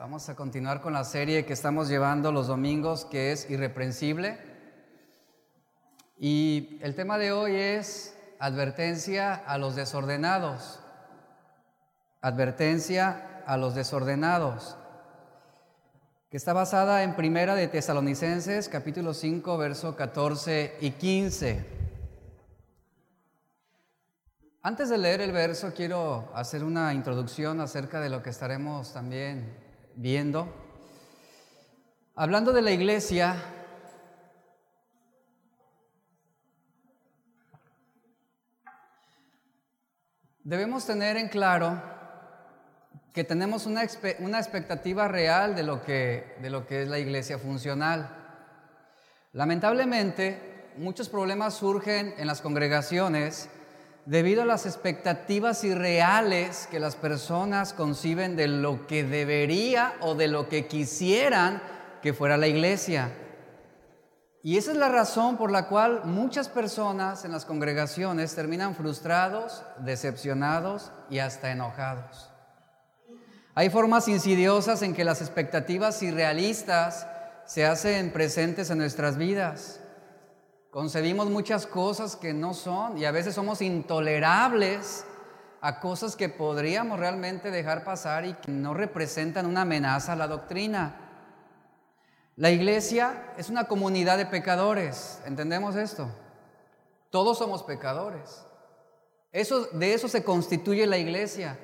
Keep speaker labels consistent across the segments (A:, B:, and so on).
A: Vamos a continuar con la serie que estamos llevando los domingos, que es irreprensible. Y el tema de hoy es advertencia a los desordenados. Advertencia a los desordenados. Que está basada en Primera de Tesalonicenses, capítulo 5, verso 14 y 15. Antes de leer el verso, quiero hacer una introducción acerca de lo que estaremos también viendo. Hablando de la iglesia, debemos tener en claro que tenemos una, una, expectativa real de lo, que, de lo que es la iglesia funcional. Lamentablemente, muchos problemas surgen en las congregaciones debido a las expectativas irreales que las personas conciben de lo que debería o de lo que quisieran que fuera la iglesia. Y esa es la razón por la cual muchas personas en las congregaciones terminan frustrados, decepcionados y hasta enojados. Hay formas insidiosas en que las expectativas irrealistas se hacen presentes en nuestras vidas. Concebimos muchas cosas que no son y a veces somos intolerables a cosas que podríamos realmente dejar pasar y que no representan una amenaza a la doctrina. La iglesia es una comunidad de pecadores, ¿entendemos esto? Todos somos pecadores. Eso, de eso se constituye la iglesia,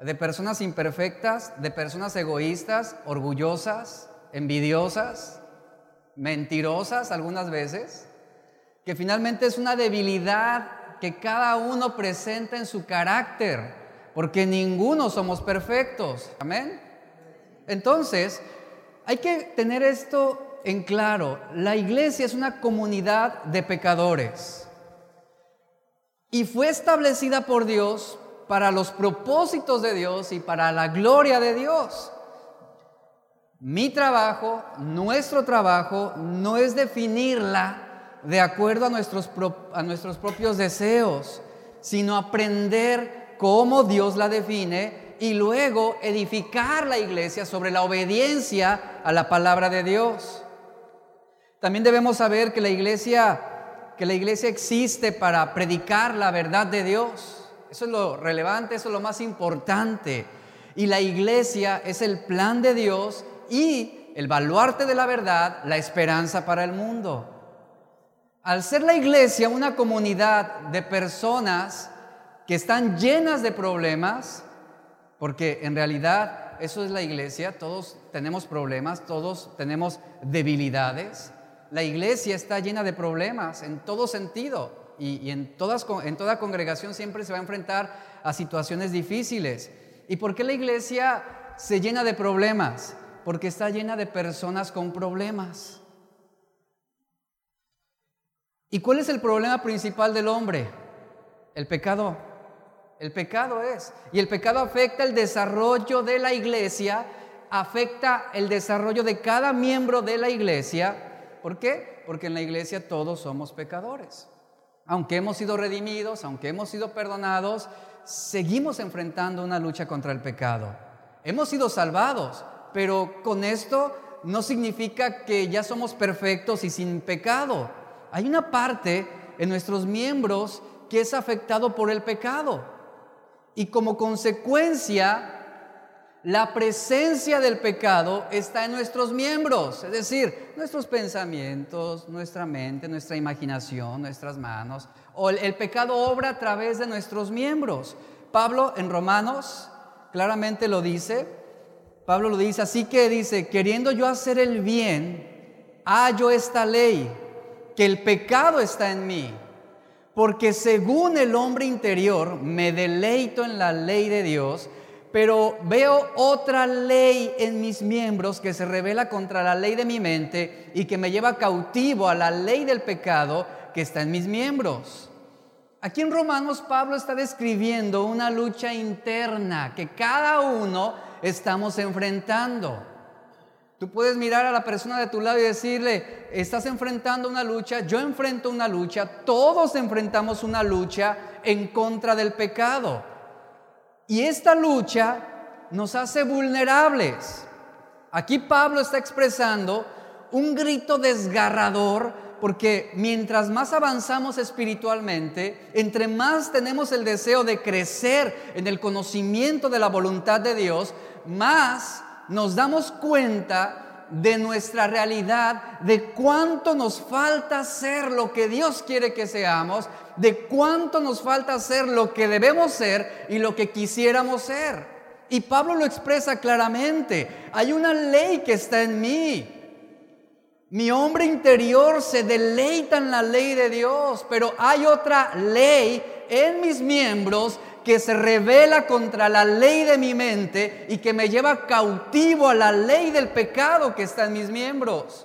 A: de personas imperfectas, de personas egoístas, orgullosas, envidiosas, mentirosas algunas veces, que finalmente es una debilidad que cada uno presenta en su carácter, porque ninguno somos perfectos. Amén. Entonces, hay que tener esto en claro. La iglesia es una comunidad de pecadores y fue establecida por Dios para los propósitos de Dios y para la gloria de Dios. Mi trabajo, nuestro trabajo, no es definirla de acuerdo a nuestros, a nuestros propios deseos, sino aprender cómo Dios la define y luego edificar la iglesia sobre la obediencia a la palabra de Dios. También debemos saber que la iglesia que la iglesia existe para predicar la verdad de Dios. Eso es lo relevante, eso es lo más importante. Y la iglesia es el plan de Dios y el baluarte de la verdad, la esperanza para el mundo. Al ser la iglesia una comunidad de personas que están llenas de problemas, porque en realidad eso es la iglesia, todos tenemos problemas, todos tenemos debilidades. La iglesia está llena de problemas en todo sentido y, en, toda congregación siempre se va a enfrentar a situaciones difíciles. ¿Y por qué la iglesia se llena de problemas? Porque está llena de personas con problemas. ¿Y cuál es el problema principal del hombre? El pecado. El pecado es. Y el pecado afecta el desarrollo de la iglesia, afecta el desarrollo de cada miembro de la iglesia. ¿Por qué? Porque en la iglesia todos somos pecadores. Aunque hemos sido redimidos, aunque hemos sido perdonados, seguimos enfrentando una lucha contra el pecado. Hemos sido salvados, pero con esto no significa que ya somos perfectos y sin pecado hay una parte en nuestros miembros que es afectado por el pecado. Y como consecuencia, la presencia del pecado está en nuestros miembros, es decir, nuestros pensamientos, nuestra mente, nuestra imaginación, nuestras manos. O el, pecado obra a través de nuestros miembros. Pablo en Romanos claramente lo dice. Pablo lo dice, así que dice, queriendo yo hacer el bien, hallo esta ley que el pecado está en mí, porque según el hombre interior me deleito en la ley de Dios, pero veo otra ley en mis miembros que se revela contra la ley de mi mente y que me lleva cautivo a la ley del pecado que está en mis miembros. Aquí en Romanos Pablo está describiendo una lucha interna que cada uno estamos enfrentando. Tú puedes mirar a la persona de tu lado y decirle, estás enfrentando una lucha, yo enfrento una lucha, todos enfrentamos una lucha en contra del pecado. Y esta lucha nos hace vulnerables. Aquí Pablo está expresando un grito desgarrador porque mientras más avanzamos espiritualmente, entre más tenemos el deseo de crecer en el conocimiento de la voluntad de Dios, más nos damos cuenta de nuestra realidad, de cuánto nos falta ser lo que Dios quiere que seamos, de cuánto nos falta ser lo que debemos ser y lo que quisiéramos ser. Y Pablo lo expresa claramente, hay una ley que está en mí, mi hombre interior se deleita en la ley de Dios, pero hay otra ley en mis miembros que se revela contra la ley de mi mente y que me lleva cautivo a la ley del pecado que está en mis miembros.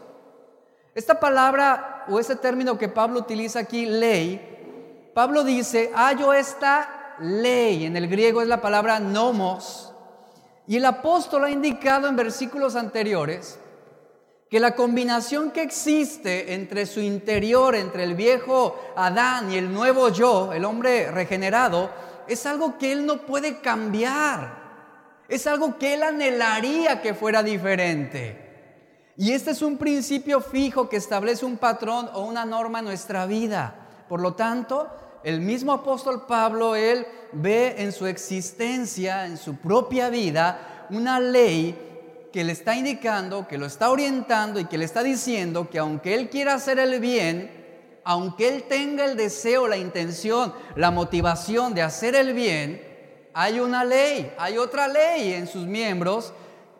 A: Esta palabra o ese término que Pablo utiliza aquí, ley, Pablo dice, hallo esta ley, en el griego es la palabra nomos, y el apóstol ha indicado en versículos anteriores que la combinación que existe entre su interior, entre el viejo Adán y el nuevo yo, el hombre regenerado, es algo que él no puede cambiar. Es algo que él anhelaría que fuera diferente. Y este es un principio fijo que establece un patrón o una norma en nuestra vida. Por lo tanto, el mismo apóstol Pablo, él ve en su existencia, en su propia vida, una ley que le está indicando, que lo está orientando y que le está diciendo que aunque él quiera hacer el bien, aunque él tenga el deseo, la intención, la motivación de hacer el bien, hay una ley, hay otra ley en sus miembros,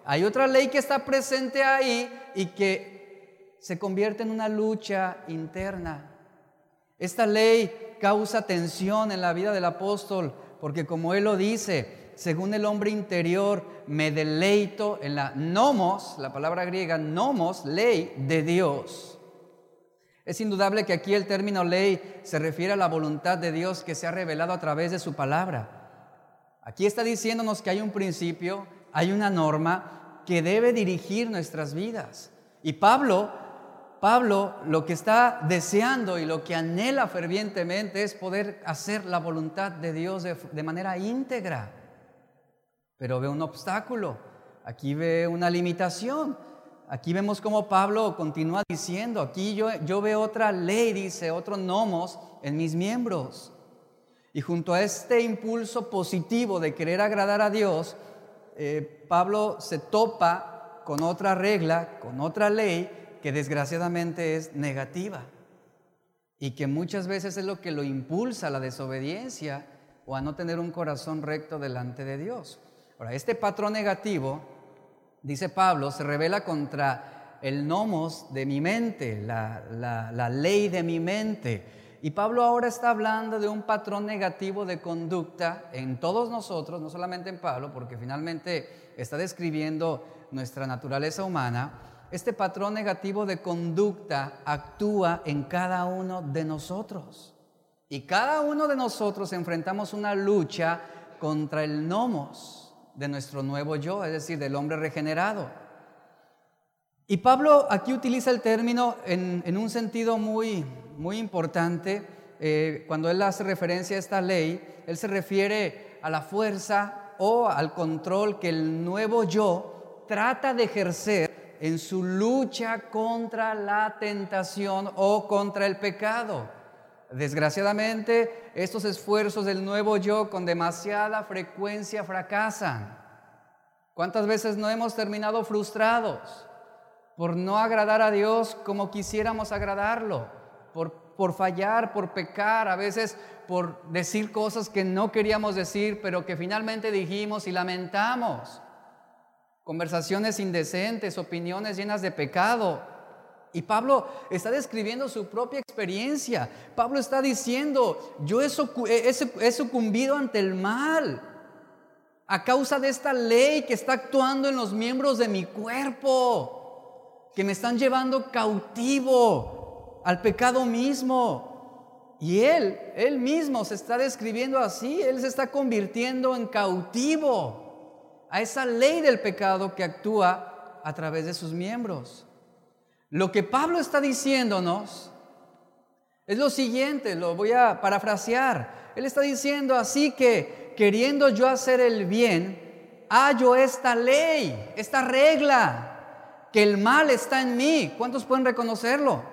A: hay otra ley que está presente ahí y que se convierte en una lucha interna. Esta ley causa tensión en la vida del apóstol, porque como él lo dice, según el hombre interior, me deleito en la nomos, la palabra griega nomos, ley de Dios. Es indudable que aquí el término ley se refiere a la voluntad de Dios que se ha revelado a través de su palabra. Aquí está diciéndonos que hay un principio, hay una norma que debe dirigir nuestras vidas. Y Pablo, Pablo lo que está deseando y lo que anhela fervientemente es poder hacer la voluntad de Dios de, manera íntegra pero ve un obstáculo, aquí ve una limitación. Aquí vemos como Pablo continúa diciendo, aquí yo, yo veo otra ley, dice, otro nomos en mis miembros. Y junto a este impulso positivo de querer agradar a Dios, eh, Pablo se topa con otra regla, con otra ley que desgraciadamente es negativa y que muchas veces es lo que lo impulsa a la desobediencia o a no tener un corazón recto delante de Dios. Ahora, este patrón negativo, dice Pablo, se revela contra el nomos de mi mente, la, ley de mi mente. Y Pablo ahora está hablando de un patrón negativo de conducta en todos nosotros, no solamente en Pablo, porque finalmente está describiendo nuestra naturaleza humana. Este patrón negativo de conducta actúa en cada uno de nosotros. Y cada uno de nosotros enfrentamos una lucha contra el nomos de nuestro nuevo yo, es decir, del hombre regenerado. Y Pablo aquí utiliza el término en, un sentido muy, muy importante. Eh, cuando él hace referencia a esta ley, él se refiere a la fuerza o al control que el nuevo yo trata de ejercer en su lucha contra la tentación o contra el pecado. Desgraciadamente, estos esfuerzos del nuevo yo con demasiada frecuencia fracasan. ¿Cuántas veces no hemos terminado frustrados por no agradar a Dios como quisiéramos agradarlo? Por, por fallar, por pecar, a veces por decir cosas que no queríamos decir, pero que finalmente dijimos y lamentamos. Conversaciones indecentes, opiniones llenas de pecado, y Pablo está describiendo su propia experiencia. Pablo está diciendo, yo he, sucumbido ante el mal a causa de esta ley que está actuando en los miembros de mi cuerpo, que me están llevando cautivo al pecado mismo. Y él, él mismo se está describiendo así, él se está convirtiendo en cautivo a esa ley del pecado que actúa a través de sus miembros. Lo que Pablo está diciéndonos es lo siguiente, lo voy a parafrasear. Él está diciendo así que queriendo yo hacer el bien, hallo esta ley, esta regla. que el mal está en mí. ¿Cuántos pueden reconocerlo?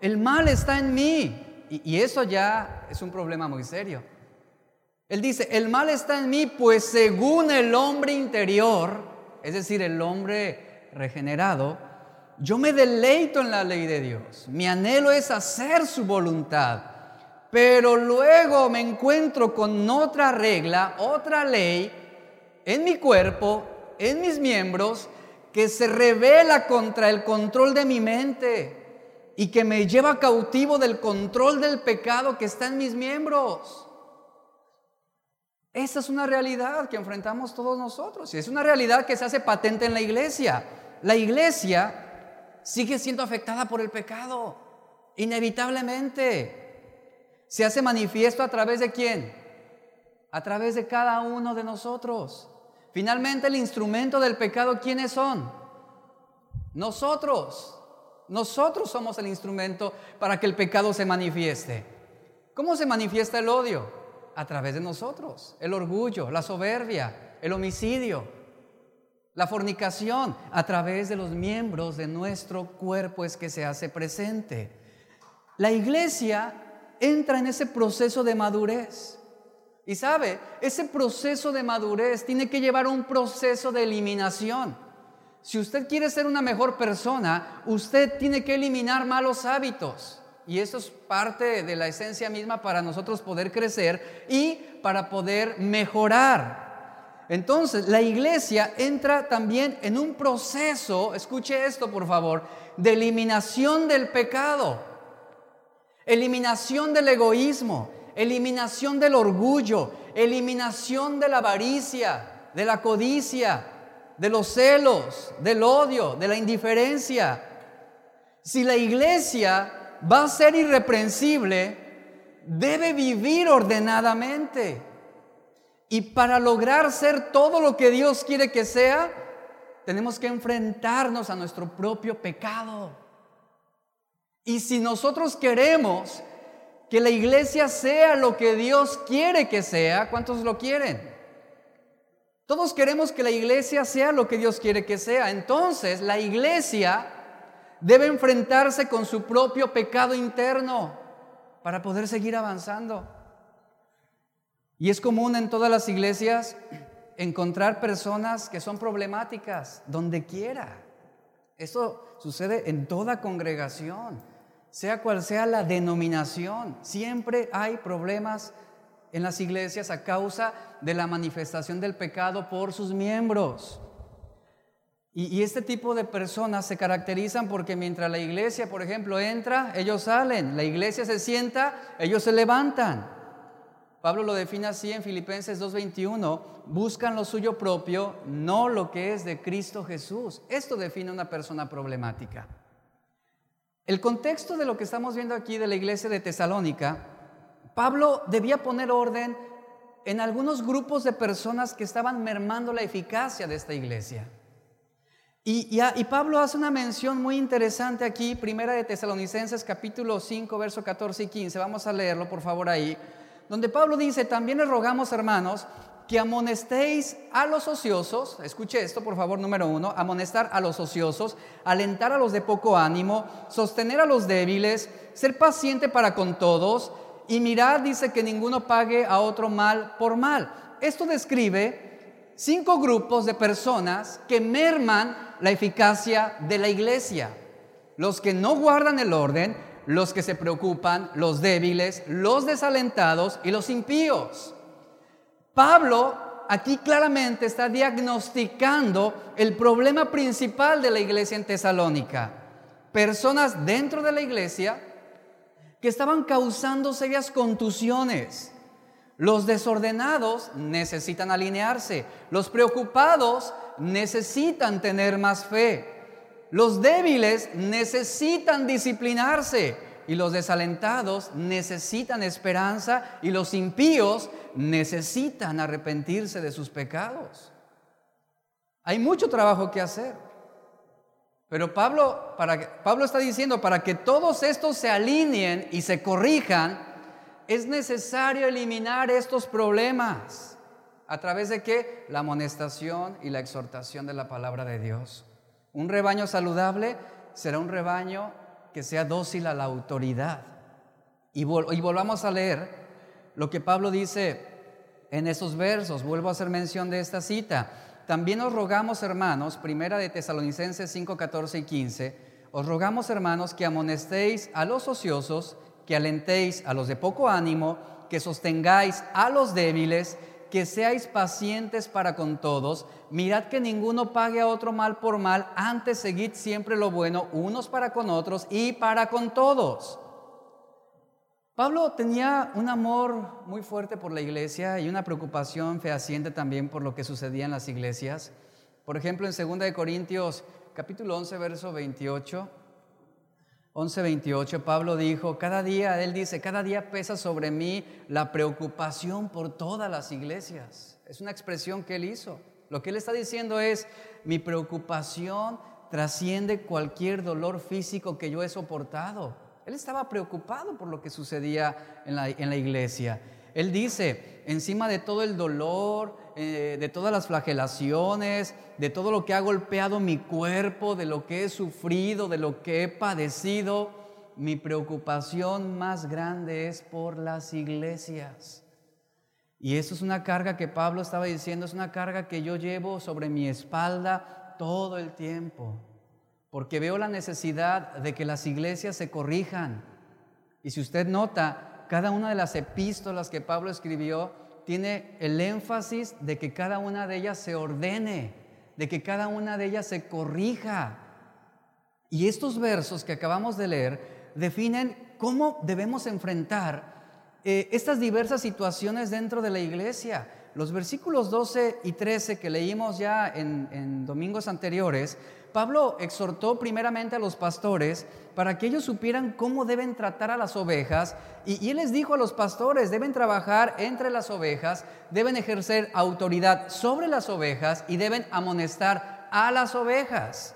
A: El mal está en mí. Y, eso ya es un problema muy serio. Él dice, el mal está en mí, pues según el hombre interior, es decir, el hombre regenerado, yo me deleito en la ley de Dios. Mi anhelo es hacer su voluntad. Pero luego me encuentro con otra regla, otra ley en mi cuerpo, en mis miembros, que se revela contra el control de mi mente y que me lleva cautivo del control del pecado que está en mis miembros. Esa es una realidad que enfrentamos todos nosotros y es una realidad que se hace patente en la iglesia. La iglesia sigue siendo afectada por el pecado, inevitablemente. Se hace manifiesto a través de quién? A través de cada uno de nosotros. Finalmente el instrumento del pecado, ¿quiénes son? Nosotros. Nosotros somos el instrumento para que el pecado se manifieste. ¿Cómo se manifiesta el odio? A través de nosotros. El orgullo, la soberbia, el homicidio, la fornicación, a través de los miembros de nuestro cuerpo es que se hace presente. La iglesia entra en ese proceso de madurez. Y sabe, ese proceso de madurez tiene que llevar un proceso de eliminación. Si usted quiere ser una mejor persona, usted tiene que eliminar malos hábitos. Y eso es parte de la esencia misma para nosotros poder crecer y para poder mejorar. Entonces, la iglesia entra también en un proceso, escuche esto por favor, de eliminación del pecado, eliminación del egoísmo, eliminación del orgullo, eliminación de la avaricia, de la codicia, de los celos, del odio, de la indiferencia. Si la iglesia va a ser irreprensible, debe vivir ordenadamente. Y para lograr ser todo lo que Dios quiere que sea, tenemos que enfrentarnos a nuestro propio pecado. Y si nosotros queremos que la iglesia sea lo que Dios quiere que sea. ¿Cuántos lo quieren? Todos queremos que la iglesia sea lo que Dios quiere que sea. Entonces la iglesia debe enfrentarse con su propio pecado interno para poder seguir avanzando. Y es común en todas las iglesias encontrar personas que son problemáticas donde quiera. Eso sucede en toda congregación sea cual sea la denominación, siempre hay problemas en las iglesias a causa de la manifestación del pecado por sus miembros. Y, este tipo de personas se caracterizan porque mientras la iglesia, por ejemplo, entra, ellos salen, la iglesia se sienta, ellos se levantan. Pablo lo define así en Filipenses 2.21, buscan lo suyo propio, no lo que es de Cristo Jesús. Esto define una persona problemática. El contexto de lo que estamos viendo aquí de la iglesia de Tesalónica, Pablo debía poner orden en algunos grupos de personas que estaban mermando la eficacia de esta iglesia. Y, Pablo hace una mención muy interesante aquí, primera de Tesalonicenses capítulo 5, verso 14 y 15. Vamos a leerlo, por favor, ahí. Donde Pablo dice, también rogamos, hermanos, que amonestéis a los ociosos, escuche esto por favor, número uno, amonestar a los ociosos, alentar a los de poco ánimo, sostener a los débiles, ser paciente para con todos y mirad, dice que ninguno pague a otro mal por mal. Esto describe cinco grupos de personas que merman la eficacia de la iglesia. Los que no guardan el orden, los que se preocupan, los débiles, los desalentados y los impíos. Pablo aquí claramente está diagnosticando el problema principal de la iglesia en Tesalónica. Personas dentro de la iglesia que estaban causando serias contusiones. Los desordenados necesitan alinearse. Los preocupados necesitan tener más fe. Los débiles necesitan disciplinarse. Y los desalentados necesitan esperanza. Y los impíos necesitan arrepentirse de sus pecados. Hay mucho trabajo que hacer. Pero Pablo, Pablo está diciendo, para que todos estos se alineen y se corrijan, es necesario eliminar estos problemas. ¿A través de qué? La amonestación y la exhortación de la palabra de Dios. Un rebaño saludable será un rebaño que sea dócil a la autoridad. Y, volvamos a leer lo que Pablo dice en esos versos. Vuelvo a hacer mención de esta cita. También os rogamos, hermanos, primera de Tesalonicenses 5, 14 y 15, os rogamos, hermanos, que amonestéis a los ociosos, que alentéis a los de poco ánimo, que sostengáis a los débiles, que seáis pacientes para con todos. Mirad que ninguno pague a otro mal por mal, antes seguid siempre lo bueno unos para con otros y para con todos. Pablo tenía un amor muy fuerte por la iglesia y una preocupación fehaciente también por lo que sucedía en las iglesias. Por ejemplo, en 2 de Corintios capítulo 11, verso 28, 11:28, Pablo dijo, cada día, él dice, cada día pesa sobre mí la preocupación por todas las iglesias. Es una expresión que él hizo. Lo que él está diciendo es, mi preocupación trasciende cualquier dolor físico que yo he soportado. Él estaba preocupado por lo que sucedía en la, en la iglesia. Él dice, encima de todo el dolor, eh, de todas las flagelaciones, de todo lo que ha golpeado mi cuerpo, de lo que he sufrido, de lo que he padecido, mi preocupación más grande es por las iglesias. Y eso es una carga que Pablo estaba diciendo, es una carga que yo llevo sobre mi espalda todo el tiempo, porque veo la necesidad de que las iglesias se corrijan. Y si usted nota, cada una de las epístolas que Pablo escribió tiene el énfasis de que cada una de ellas se ordene, de que cada una de ellas se corrija. Y estos versos que acabamos de leer definen cómo debemos enfrentar eh, estas diversas situaciones dentro de la iglesia. Los versículos 12 y 13 que leímos ya en domingos anteriores Pablo exhortó primeramente a los pastores para que ellos supieran cómo deben tratar a las ovejas y, él les dijo a los pastores, deben trabajar entre las ovejas, deben ejercer autoridad sobre las ovejas y deben amonestar a las ovejas.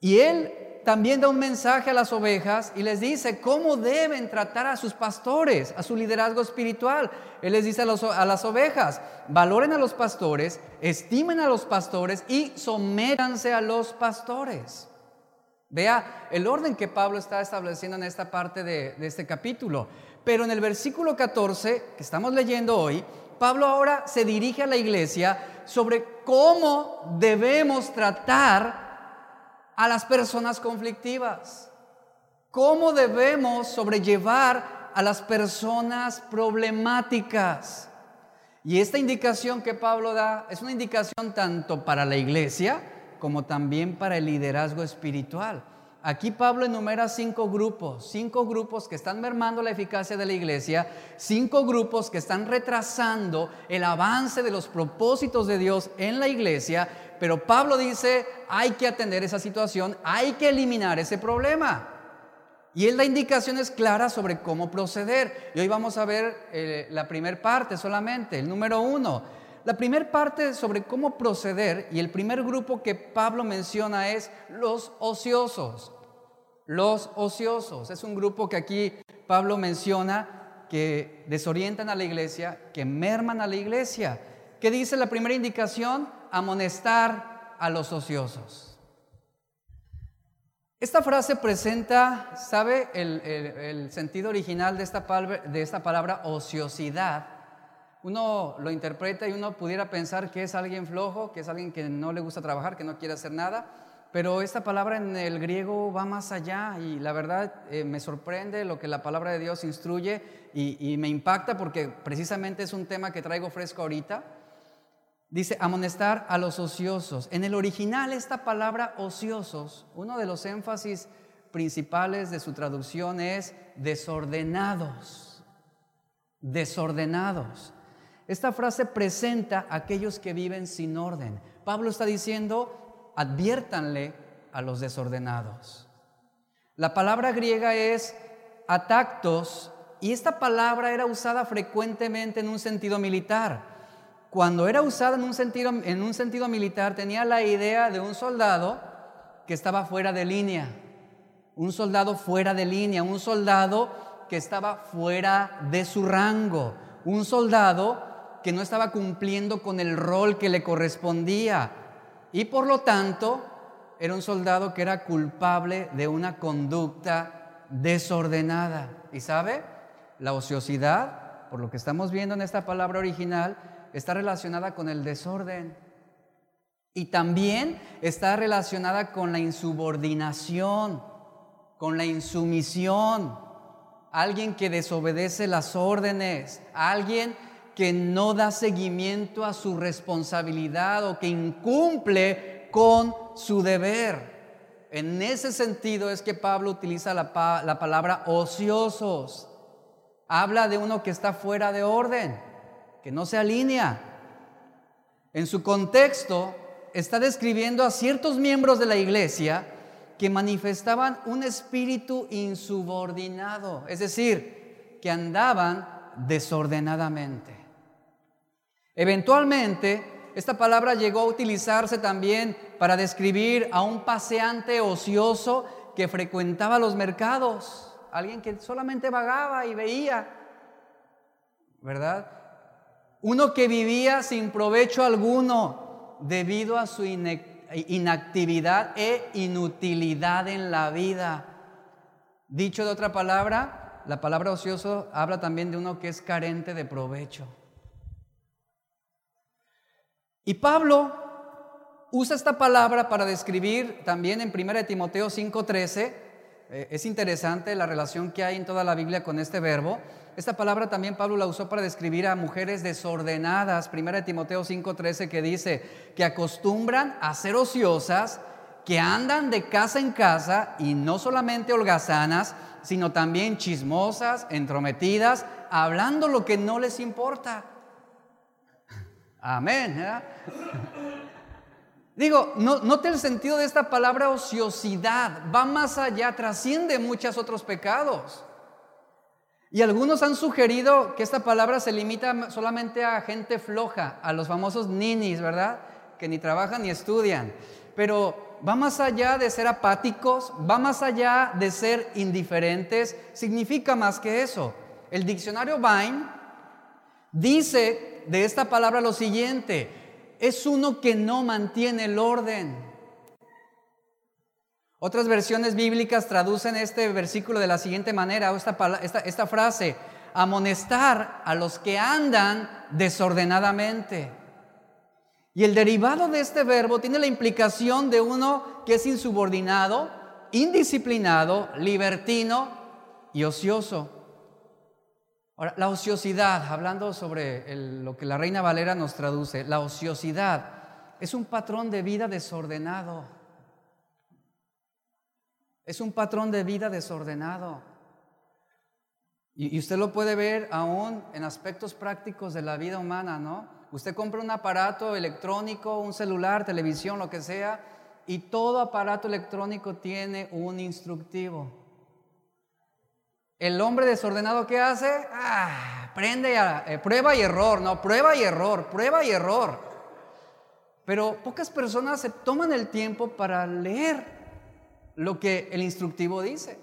A: Y él también da un mensaje a las ovejas y les dice cómo deben tratar a sus pastores, a su liderazgo espiritual. Él les dice a, las ovejas, valoren a los pastores, estimen a los pastores y sométanse a los pastores. Vea el orden que Pablo está estableciendo en esta parte de, de este capítulo. Pero en el versículo 14 que estamos leyendo hoy, Pablo ahora se dirige a la iglesia sobre cómo debemos tratar a las personas conflictivas. ¿Cómo debemos sobrellevar a las personas problemáticas? Y esta indicación que Pablo da es una indicación tanto para la iglesia como también para el liderazgo espiritual. Aquí Pablo enumera cinco grupos, cinco grupos que están mermando la eficacia de la iglesia, cinco grupos que están retrasando el avance de los propósitos de Dios en la iglesia, pero Pablo dice, hay que atender esa situación, hay que eliminar ese problema. Y él da indicaciones claras sobre cómo proceder. Y hoy vamos a ver eh, la primera parte solamente, el número uno. La primera parte sobre cómo proceder y el primer grupo que Pablo menciona es los ociosos. Los ociosos. Es un grupo que aquí Pablo menciona que desorientan a la iglesia, que merman a la iglesia. ¿Qué dice la primera indicación? Amonestar a los ociosos. Esta frase presenta, ¿sabe el, sentido original de esta, de esta palabra ociosidad? Uno lo interpreta y uno pudiera pensar que es alguien flojo, que es alguien que no le gusta trabajar, que no quiere hacer nada, pero esta palabra en el griego va más allá y la verdad eh, me sorprende lo que la palabra de Dios instruye y, me impacta porque precisamente es un tema que traigo fresco ahorita. Dice, amonestar a los ociosos. En el original esta palabra ociosos, uno de los énfasis principales de su traducción es desordenados. Desordenados. Esta frase presenta a aquellos que viven sin orden. Pablo está diciendo, adviértanle a los desordenados. La palabra griega es atactos y esta palabra era usada frecuentemente en un sentido militar. Cuando era usada en un sentido, en un sentido militar tenía la idea de un soldado que estaba fuera de línea, un soldado fuera de línea, un soldado que estaba fuera de su rango, un soldado que no estaba cumpliendo con el rol que le correspondía, y por lo tanto era un soldado que era culpable de una conducta desordenada. ¿Y sabe? La ociosidad, por lo que estamos viendo en esta palabra original, está relacionada con el desorden. Y también está relacionada con la insubordinación, con la insumisión. Alguien que desobedece las órdenes, alguien que no da seguimiento a su responsabilidad o que incumple con su deber. En ese sentido es que Pablo utiliza la, palabra ociosos. Habla de uno que está fuera de orden, que no se alinea. En su contexto está describiendo a ciertos miembros de la iglesia que manifestaban un espíritu insubordinado, es decir, que andaban desordenadamente. Eventualmente, esta palabra llegó a utilizarse también para describir a un paseante ocioso que frecuentaba los mercados, alguien que solamente vagaba y veía, ¿verdad? Uno que vivía sin provecho alguno debido a su inactividad e inutilidad en la vida. Dicho de otra palabra, la palabra ocioso habla también de uno que es carente de provecho. Y Pablo usa esta palabra para describir también en 1 Timoteo 5:13. Eh, es interesante la relación que hay en toda la Biblia con este verbo. Esta palabra también Pablo la usó para describir a mujeres desordenadas. 1 Timoteo 5:13 que dice que acostumbran a ser ociosas, que andan de casa en casa y no solamente holgazanas, sino también chismosas, entrometidas, hablando lo que no les importa. Amén. Digo, no, note el sentido de esta palabra ociosidad. Va más allá, trasciende muchos otros pecados. Y algunos han sugerido que esta palabra se limita solamente a gente floja, a los famosos ninis, ¿verdad? Que ni trabajan ni estudian. Pero va más allá de ser apáticos, va más allá de ser indiferentes, significa más que eso. El diccionario Vine dice de esta palabra lo siguiente, es uno que no mantiene el orden. Otras versiones bíblicas traducen este versículo de la siguiente manera, esta, esta, frase, amonestar a los que andan desordenadamente. Y el derivado de este verbo tiene la implicación de uno que es insubordinado, indisciplinado, libertino y ocioso. Ahora, la ociosidad, hablando sobre lo que la Reina Valera nos traduce, la ociosidad es un patrón de vida desordenado. Es un patrón de vida desordenado. Y, usted lo puede ver aún en aspectos prácticos de la vida humana, ¿no? Usted compra un aparato electrónico, un celular, televisión, lo que sea, y todo aparato electrónico tiene un instructivo. El hombre desordenado, ¿qué hace? Ah, prende, a, eh, prueba y error, no, prueba y error, prueba y error. Pero pocas personas se toman el tiempo para leer lo que el instructivo dice.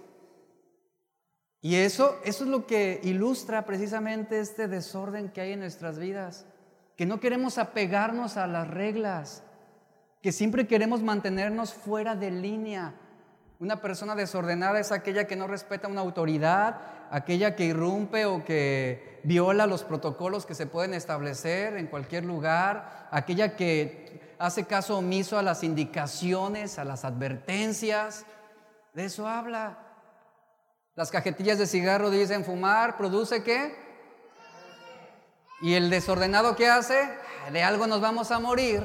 A: Y eso, eso es lo que ilustra precisamente este desorden que hay en nuestras vidas, que no queremos apegarnos a las reglas, que siempre queremos mantenernos fuera de línea, una persona desordenada es aquella que no respeta una autoridad, aquella que irrumpe o que viola los protocolos que se pueden establecer en cualquier lugar, aquella que hace caso omiso a las indicaciones, a las advertencias. De eso habla. Las cajetillas de cigarro dicen fumar, produce qué? Y el desordenado que hace, de algo nos vamos a morir.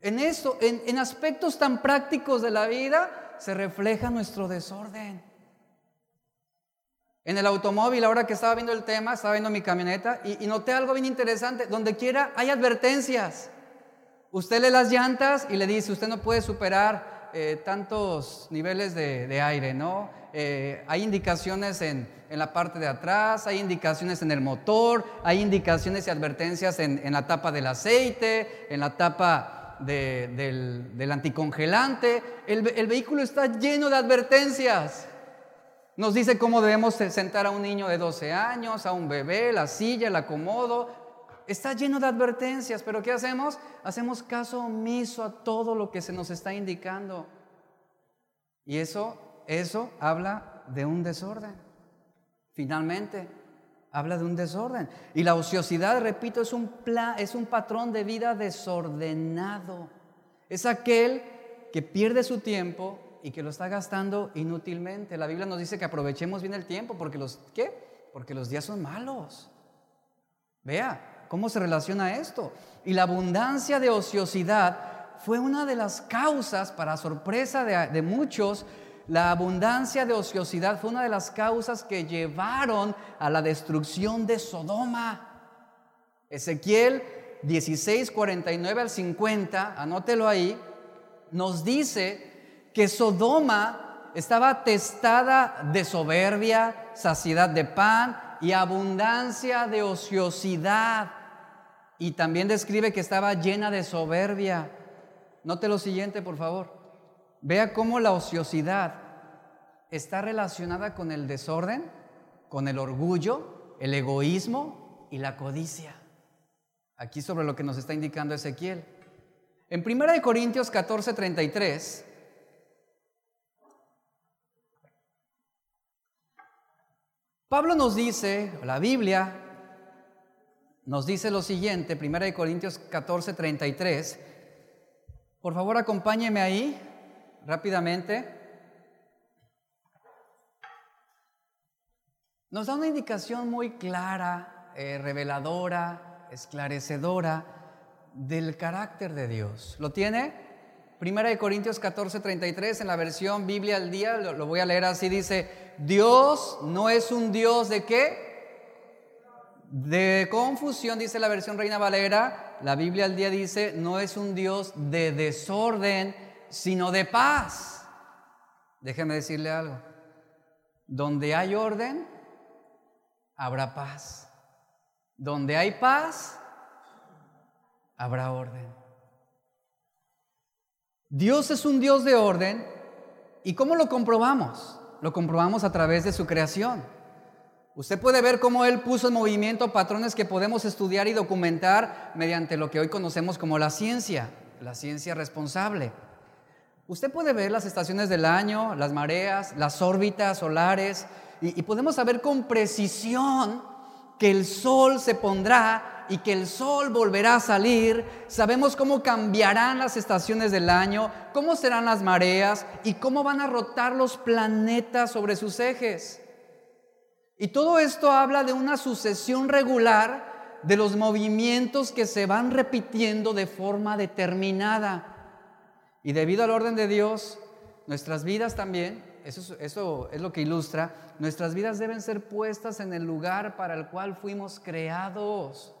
A: En esto, en, aspectos tan prácticos de la vida, se refleja nuestro desorden. En el automóvil, ahora que estaba viendo el tema, estaba viendo mi camioneta y, noté algo bien interesante. Donde quiera hay advertencias. Usted lee las llantas y le dice, usted no puede superar eh, tantos niveles de, aire, ¿no? Eh, hay indicaciones en, la parte de atrás, hay indicaciones en el motor, hay indicaciones y advertencias en, en la tapa del aceite, en la tapa del, anticongelante, el, el vehículo está lleno de advertencias. Nos dice cómo debemos sentar a un niño de 12 años, a un bebé, la silla, el acomodo. Está lleno de advertencias, pero ¿qué hacemos? Hacemos caso omiso a todo lo que se nos está indicando. Y eso, eso habla de un desorden. Finalmente, habla de un desorden. Y la ociosidad, repito, es un, es un patrón de vida desordenado. Es aquel que pierde su tiempo y que lo está gastando inútilmente. La Biblia nos dice que aprovechemos bien el tiempo porque los, ¿qué? Porque los días son malos. Vea cómo se relaciona esto. Y la abundancia de ociosidad fue una de las causas, para sorpresa de, muchos, la abundancia de ociosidad fue una de las causas que llevaron a la destrucción de Sodoma. Ezequiel 16, 49 al 50, anótelo ahí, nos dice que Sodoma estaba testada de soberbia, saciedad de pan y abundancia de ociosidad. Y también describe que estaba llena de soberbia. Note lo siguiente, por favor. Vea cómo la ociosidad está relacionada con el desorden, con el orgullo, el egoísmo y la codicia. Aquí sobre lo que nos está indicando Ezequiel. En 1 Corintios 14, 33, Pablo nos dice, la Biblia nos dice lo siguiente, 1 Corintios 14, 33, por favor acompáñeme ahí rápidamente. Nos da una indicación muy clara, eh, reveladora, esclarecedora del carácter de Dios. ¿Lo tiene? Primera de Corintios 14, 33, en la versión Biblia al día, lo, lo voy a leer así, dice, Dios no es un Dios de qué? De confusión, dice la versión Reina Valera. La Biblia al día dice, no es un Dios de desorden, sino de paz. Déjeme decirle algo. Donde hay orden, habrá paz. Donde hay paz, habrá orden. Dios es un Dios de orden y ¿cómo lo comprobamos? Lo comprobamos a través de su creación. Usted puede ver cómo Él puso en movimiento patrones que podemos estudiar y documentar mediante lo que hoy conocemos como la ciencia, la ciencia responsable. Usted puede ver las estaciones del año, las mareas, las órbitas solares, y, podemos saber con precisión que el sol se pondrá y que el sol volverá a salir. Sabemos cómo cambiarán las estaciones del año, cómo serán las mareas y cómo van a rotar los planetas sobre sus ejes. Y todo esto habla de una sucesión regular de los movimientos que se van repitiendo de forma determinada. Y debido al orden de Dios, nuestras vidas también eso, es lo que ilustra, nuestras vidas deben ser puestas en el lugar para el cual fuimos creados.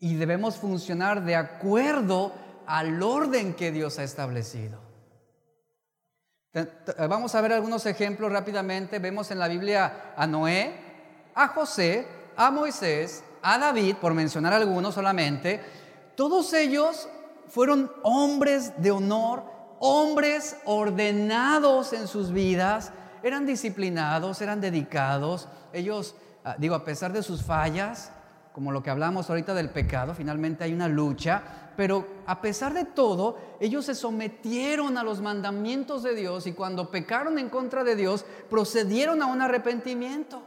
A: Y debemos funcionar de acuerdo al orden que Dios ha establecido. Vamos a ver algunos ejemplos rápidamente. Vemos en la Biblia a Noé, a José, a Moisés, a David, por mencionar algunos solamente. Todos ellos fueron hombres de honor, hombres ordenados en sus vidas, eran disciplinados, eran dedicados. Ellos, ah, digo, a pesar de sus fallas, como lo que hablamos ahorita del pecado, finalmente hay una lucha, pero a pesar de todo, ellos se sometieron a los mandamientos de Dios y cuando pecaron en contra de Dios, procedieron a un arrepentimiento.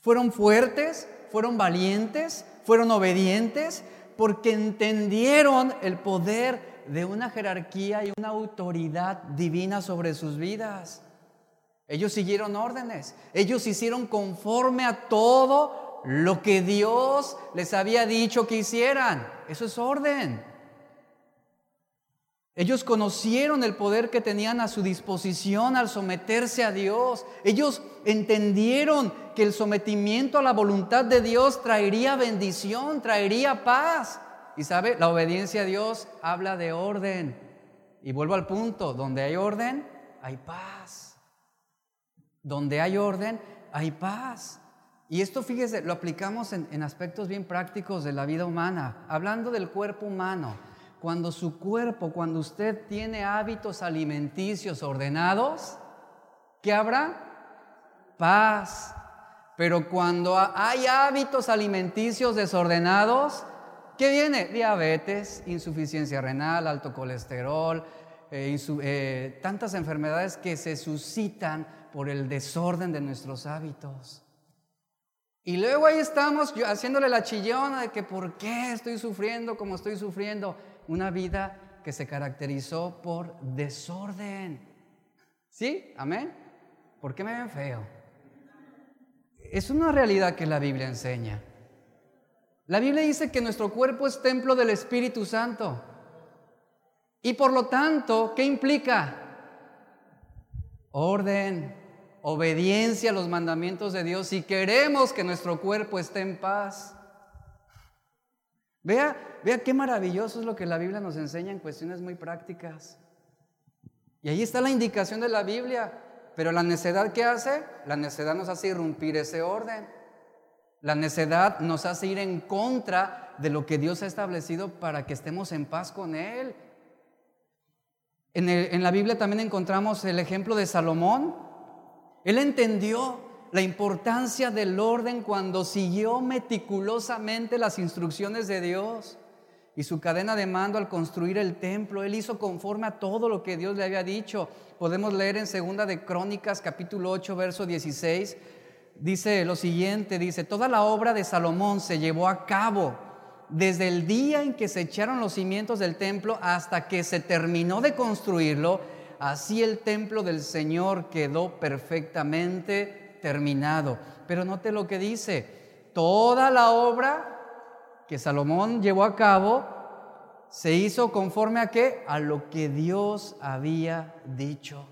A: Fueron fuertes, fueron valientes, fueron obedientes, porque entendieron el poder de una jerarquía y una autoridad divina sobre sus vidas. Ellos siguieron órdenes, ellos hicieron conforme a todo lo que Dios les había dicho que hicieran. Eso es orden. Ellos conocieron el poder que tenían a su disposición al someterse a Dios. Ellos entendieron que el sometimiento a la voluntad de Dios traería bendición, traería paz. Y sabe, la obediencia a Dios habla de orden. Y vuelvo al punto, donde hay orden, hay paz. Donde hay orden, hay paz. Y esto, fíjese, lo aplicamos en, en, aspectos bien prácticos de la vida humana. Hablando del cuerpo humano, cuando su cuerpo, cuando usted tiene hábitos alimenticios ordenados, ¿qué habrá? Paz. Pero cuando hay hábitos alimenticios desordenados, ¿qué viene? Diabetes, insuficiencia renal, alto colesterol, eh, eh, tantas enfermedades que se suscitan por el desorden de nuestros hábitos. Y luego ahí estamos haciéndole la chillona de que por qué estoy sufriendo como estoy sufriendo. Una vida que se caracterizó por desorden. ¿Sí? ¿Amén? ¿Por qué me ven feo? Es una realidad que la Biblia enseña. La Biblia dice que nuestro cuerpo es templo del Espíritu Santo. Y por lo tanto, ¿qué implica? Orden, obediencia a los mandamientos de Dios si queremos que nuestro cuerpo esté en paz. Vea, vea qué maravilloso es lo que la Biblia nos enseña en cuestiones muy prácticas. Y ahí está la indicación de la Biblia. Pero la necedad ¿qué hace? La necedad nos hace irrumpir ese orden. La necedad nos hace ir en contra de lo que Dios ha establecido para que estemos en paz con Él. En, la Biblia también encontramos el ejemplo de Salomón. Él entendió la importancia del orden cuando siguió meticulosamente las instrucciones de Dios y su cadena de mando al construir el templo. Él hizo conforme a todo lo que Dios le había dicho. Podemos leer en Segunda de Crónicas capítulo 8 verso 16. Dice lo siguiente, dice, toda la obra de Salomón se llevó a cabo desde el día en que se echaron los cimientos del templo hasta que se terminó de construirlo. Así el templo del Señor quedó perfectamente terminado. Pero note lo que dice, toda la obra que Salomón llevó a cabo se hizo conforme a qué? A lo que Dios había dicho.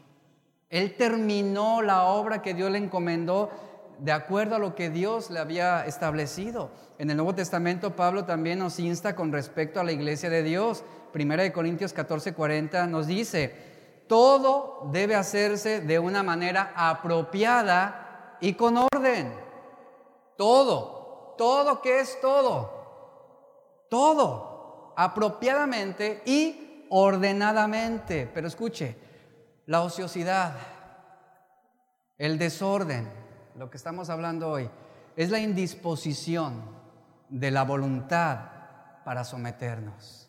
A: Él terminó la obra que Dios le encomendó de acuerdo a lo que Dios le había establecido. En el Nuevo Testamento Pablo también nos insta con respecto a la iglesia de Dios. Primera de Corintios 14, 40 nos dice, todo debe hacerse de una manera apropiada y con orden. Todo, todo que es todo todo, apropiadamente y ordenadamente. Pero escuche, la ociosidad, el desorden, lo que estamos hablando hoy, es la indisposición de la voluntad para someternos.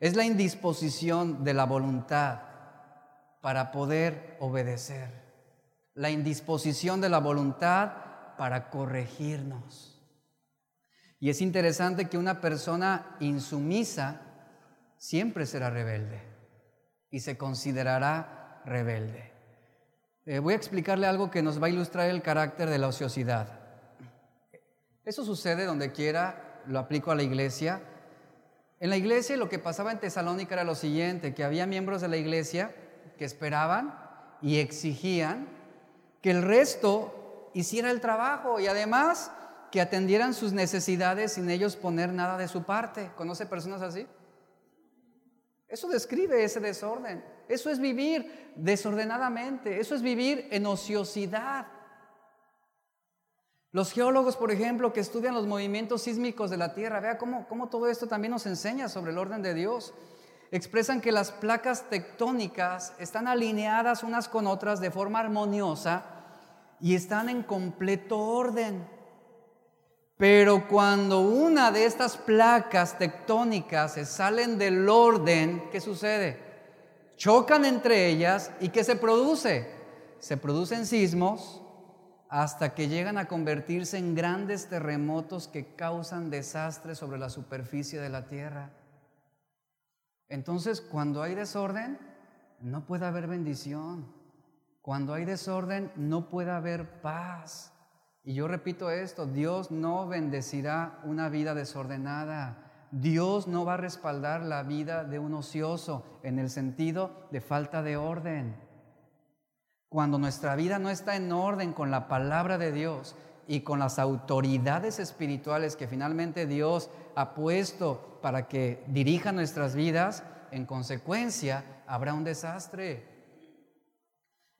A: Es la indisposición de la voluntad para poder obedecer. La indisposición de la voluntad para corregirnos. Y es interesante que una persona insumisa siempre será rebelde y se considerará rebelde. Eh, voy a explicarle algo que nos va a ilustrar el carácter de la ociosidad. Eso sucede donde quiera, lo aplico a la iglesia. En la iglesia lo que pasaba en Tesalónica era lo siguiente, que había miembros de la iglesia que esperaban y exigían que el resto hiciera el trabajo y además que atendieran sus necesidades sin ellos poner nada de su parte. ¿Conoce personas así? Eso describe ese desorden. Eso es vivir desordenadamente. Eso es vivir en ociosidad. Los geólogos, por ejemplo, que estudian los movimientos sísmicos de la Tierra, vea cómo, cómo todo esto también nos enseña sobre el orden de Dios. Expresan que las placas tectónicas están alineadas unas con otras de forma armoniosa y están en completo orden. Pero cuando una de estas placas tectónicas se salen del orden, ¿qué sucede? Chocan entre ellas y ¿qué se produce? Se producen sismos hasta que llegan a convertirse en grandes terremotos que causan desastres sobre la superficie de la tierra. Entonces, cuando hay desorden, no puede haber bendición. Cuando hay desorden, no puede haber paz. Y yo repito esto, Dios no bendecirá una vida desordenada. Dios no va a respaldar la vida de un ocioso en el sentido de falta de orden. Cuando nuestra vida no está en orden con la palabra de Dios y con las autoridades espirituales que finalmente Dios ha puesto para que dirijan nuestras vidas, en consecuencia habrá un desastre.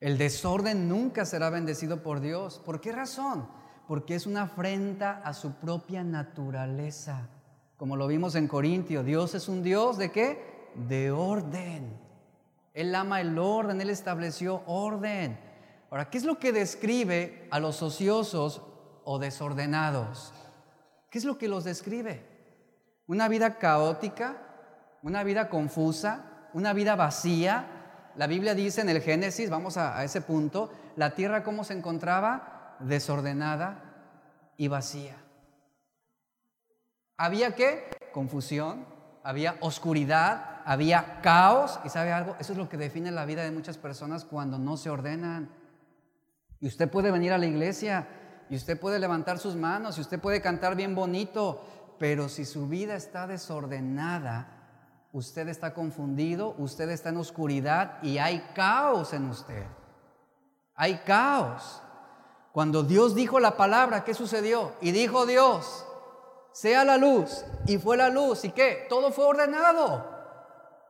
A: El desorden nunca será bendecido por Dios. ¿Por qué razón? Porque es una afrenta a su propia naturaleza. Como lo vimos en Corintio, Dios es un Dios de qué? De orden. Él ama el orden, Él estableció orden. Ahora, ¿qué es lo que describe a los ociosos o desordenados? ¿Qué es lo que los describe? Una vida caótica, una vida confusa, una vida vacía. La Biblia dice en el Génesis, vamos a, a ese punto, la tierra cómo se encontraba desordenada y vacía. ¿Había qué? Confusión, había oscuridad, había caos. ¿Y sabe algo? Eso es lo que define la vida de muchas personas cuando no se ordenan. Y usted puede venir a la iglesia, y usted puede levantar sus manos, y usted puede cantar bien bonito, pero si su vida está desordenada, usted está confundido, usted está en oscuridad y hay caos en usted. Hay caos. Cuando Dios dijo la palabra, ¿qué sucedió? Y dijo Dios, sea la luz. Y fue la luz. ¿Y qué? Todo fue ordenado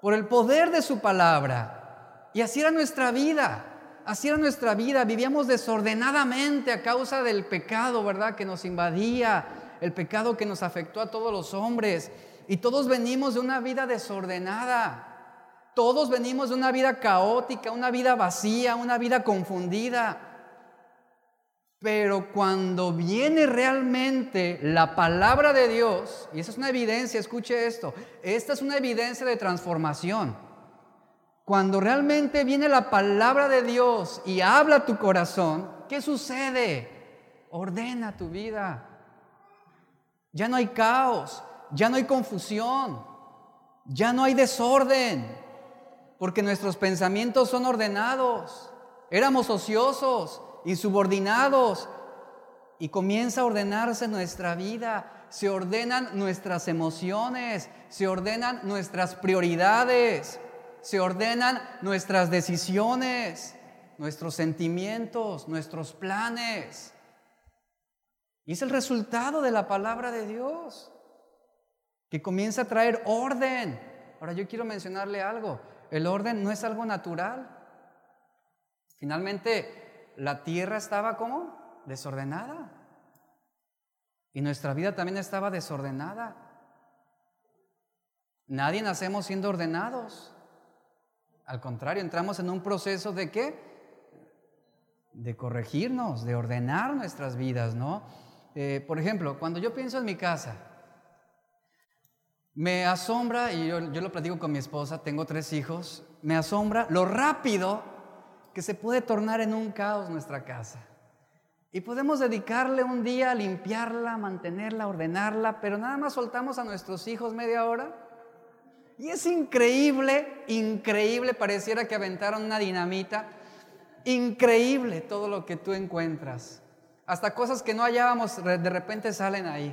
A: por el poder de su palabra. Y así era nuestra vida. Así era nuestra vida. Vivíamos desordenadamente a causa del pecado, ¿verdad? Que nos invadía, el pecado que nos afectó a todos los hombres. Y todos venimos de una vida desordenada. Todos venimos de una vida caótica, una vida vacía, una vida confundida. Pero cuando viene realmente la palabra de Dios, y esa es una evidencia, escuche esto, esta es una evidencia de transformación. Cuando realmente viene la palabra de Dios y habla tu corazón, ¿qué sucede? Ordena tu vida. Ya no hay caos, ya no hay confusión, ya no hay desorden, porque nuestros pensamientos son ordenados. Éramos ociosos, insubordinados y comienza a ordenarse nuestra vida. Se ordenan nuestras emociones, se ordenan nuestras prioridades, se ordenan nuestras decisiones, nuestros sentimientos, nuestros planes. Y es el resultado de la palabra de Dios, que comienza a traer orden. Ahora yo quiero mencionarle algo, el orden no es algo natural. Finalmente, la tierra estaba como desordenada. Y nuestra vida también estaba desordenada. Nadie nacemos siendo ordenados. Al contrario, entramos en un proceso de qué? De corregirnos, de ordenar nuestras vidas, ¿no? Eh, por ejemplo, cuando yo pienso en mi casa, me asombra, y yo, yo lo platico con mi esposa, tengo tres hijos, me asombra lo rápido que se puede tornar en un caos nuestra casa. Y podemos dedicarle un día a limpiarla, mantenerla, ordenarla, pero nada más soltamos a nuestros hijos media hora. Y es increíble, increíble, pareciera que aventaron una dinamita. Increíble todo lo que tú encuentras. Hasta cosas que no hallábamos de repente salen ahí.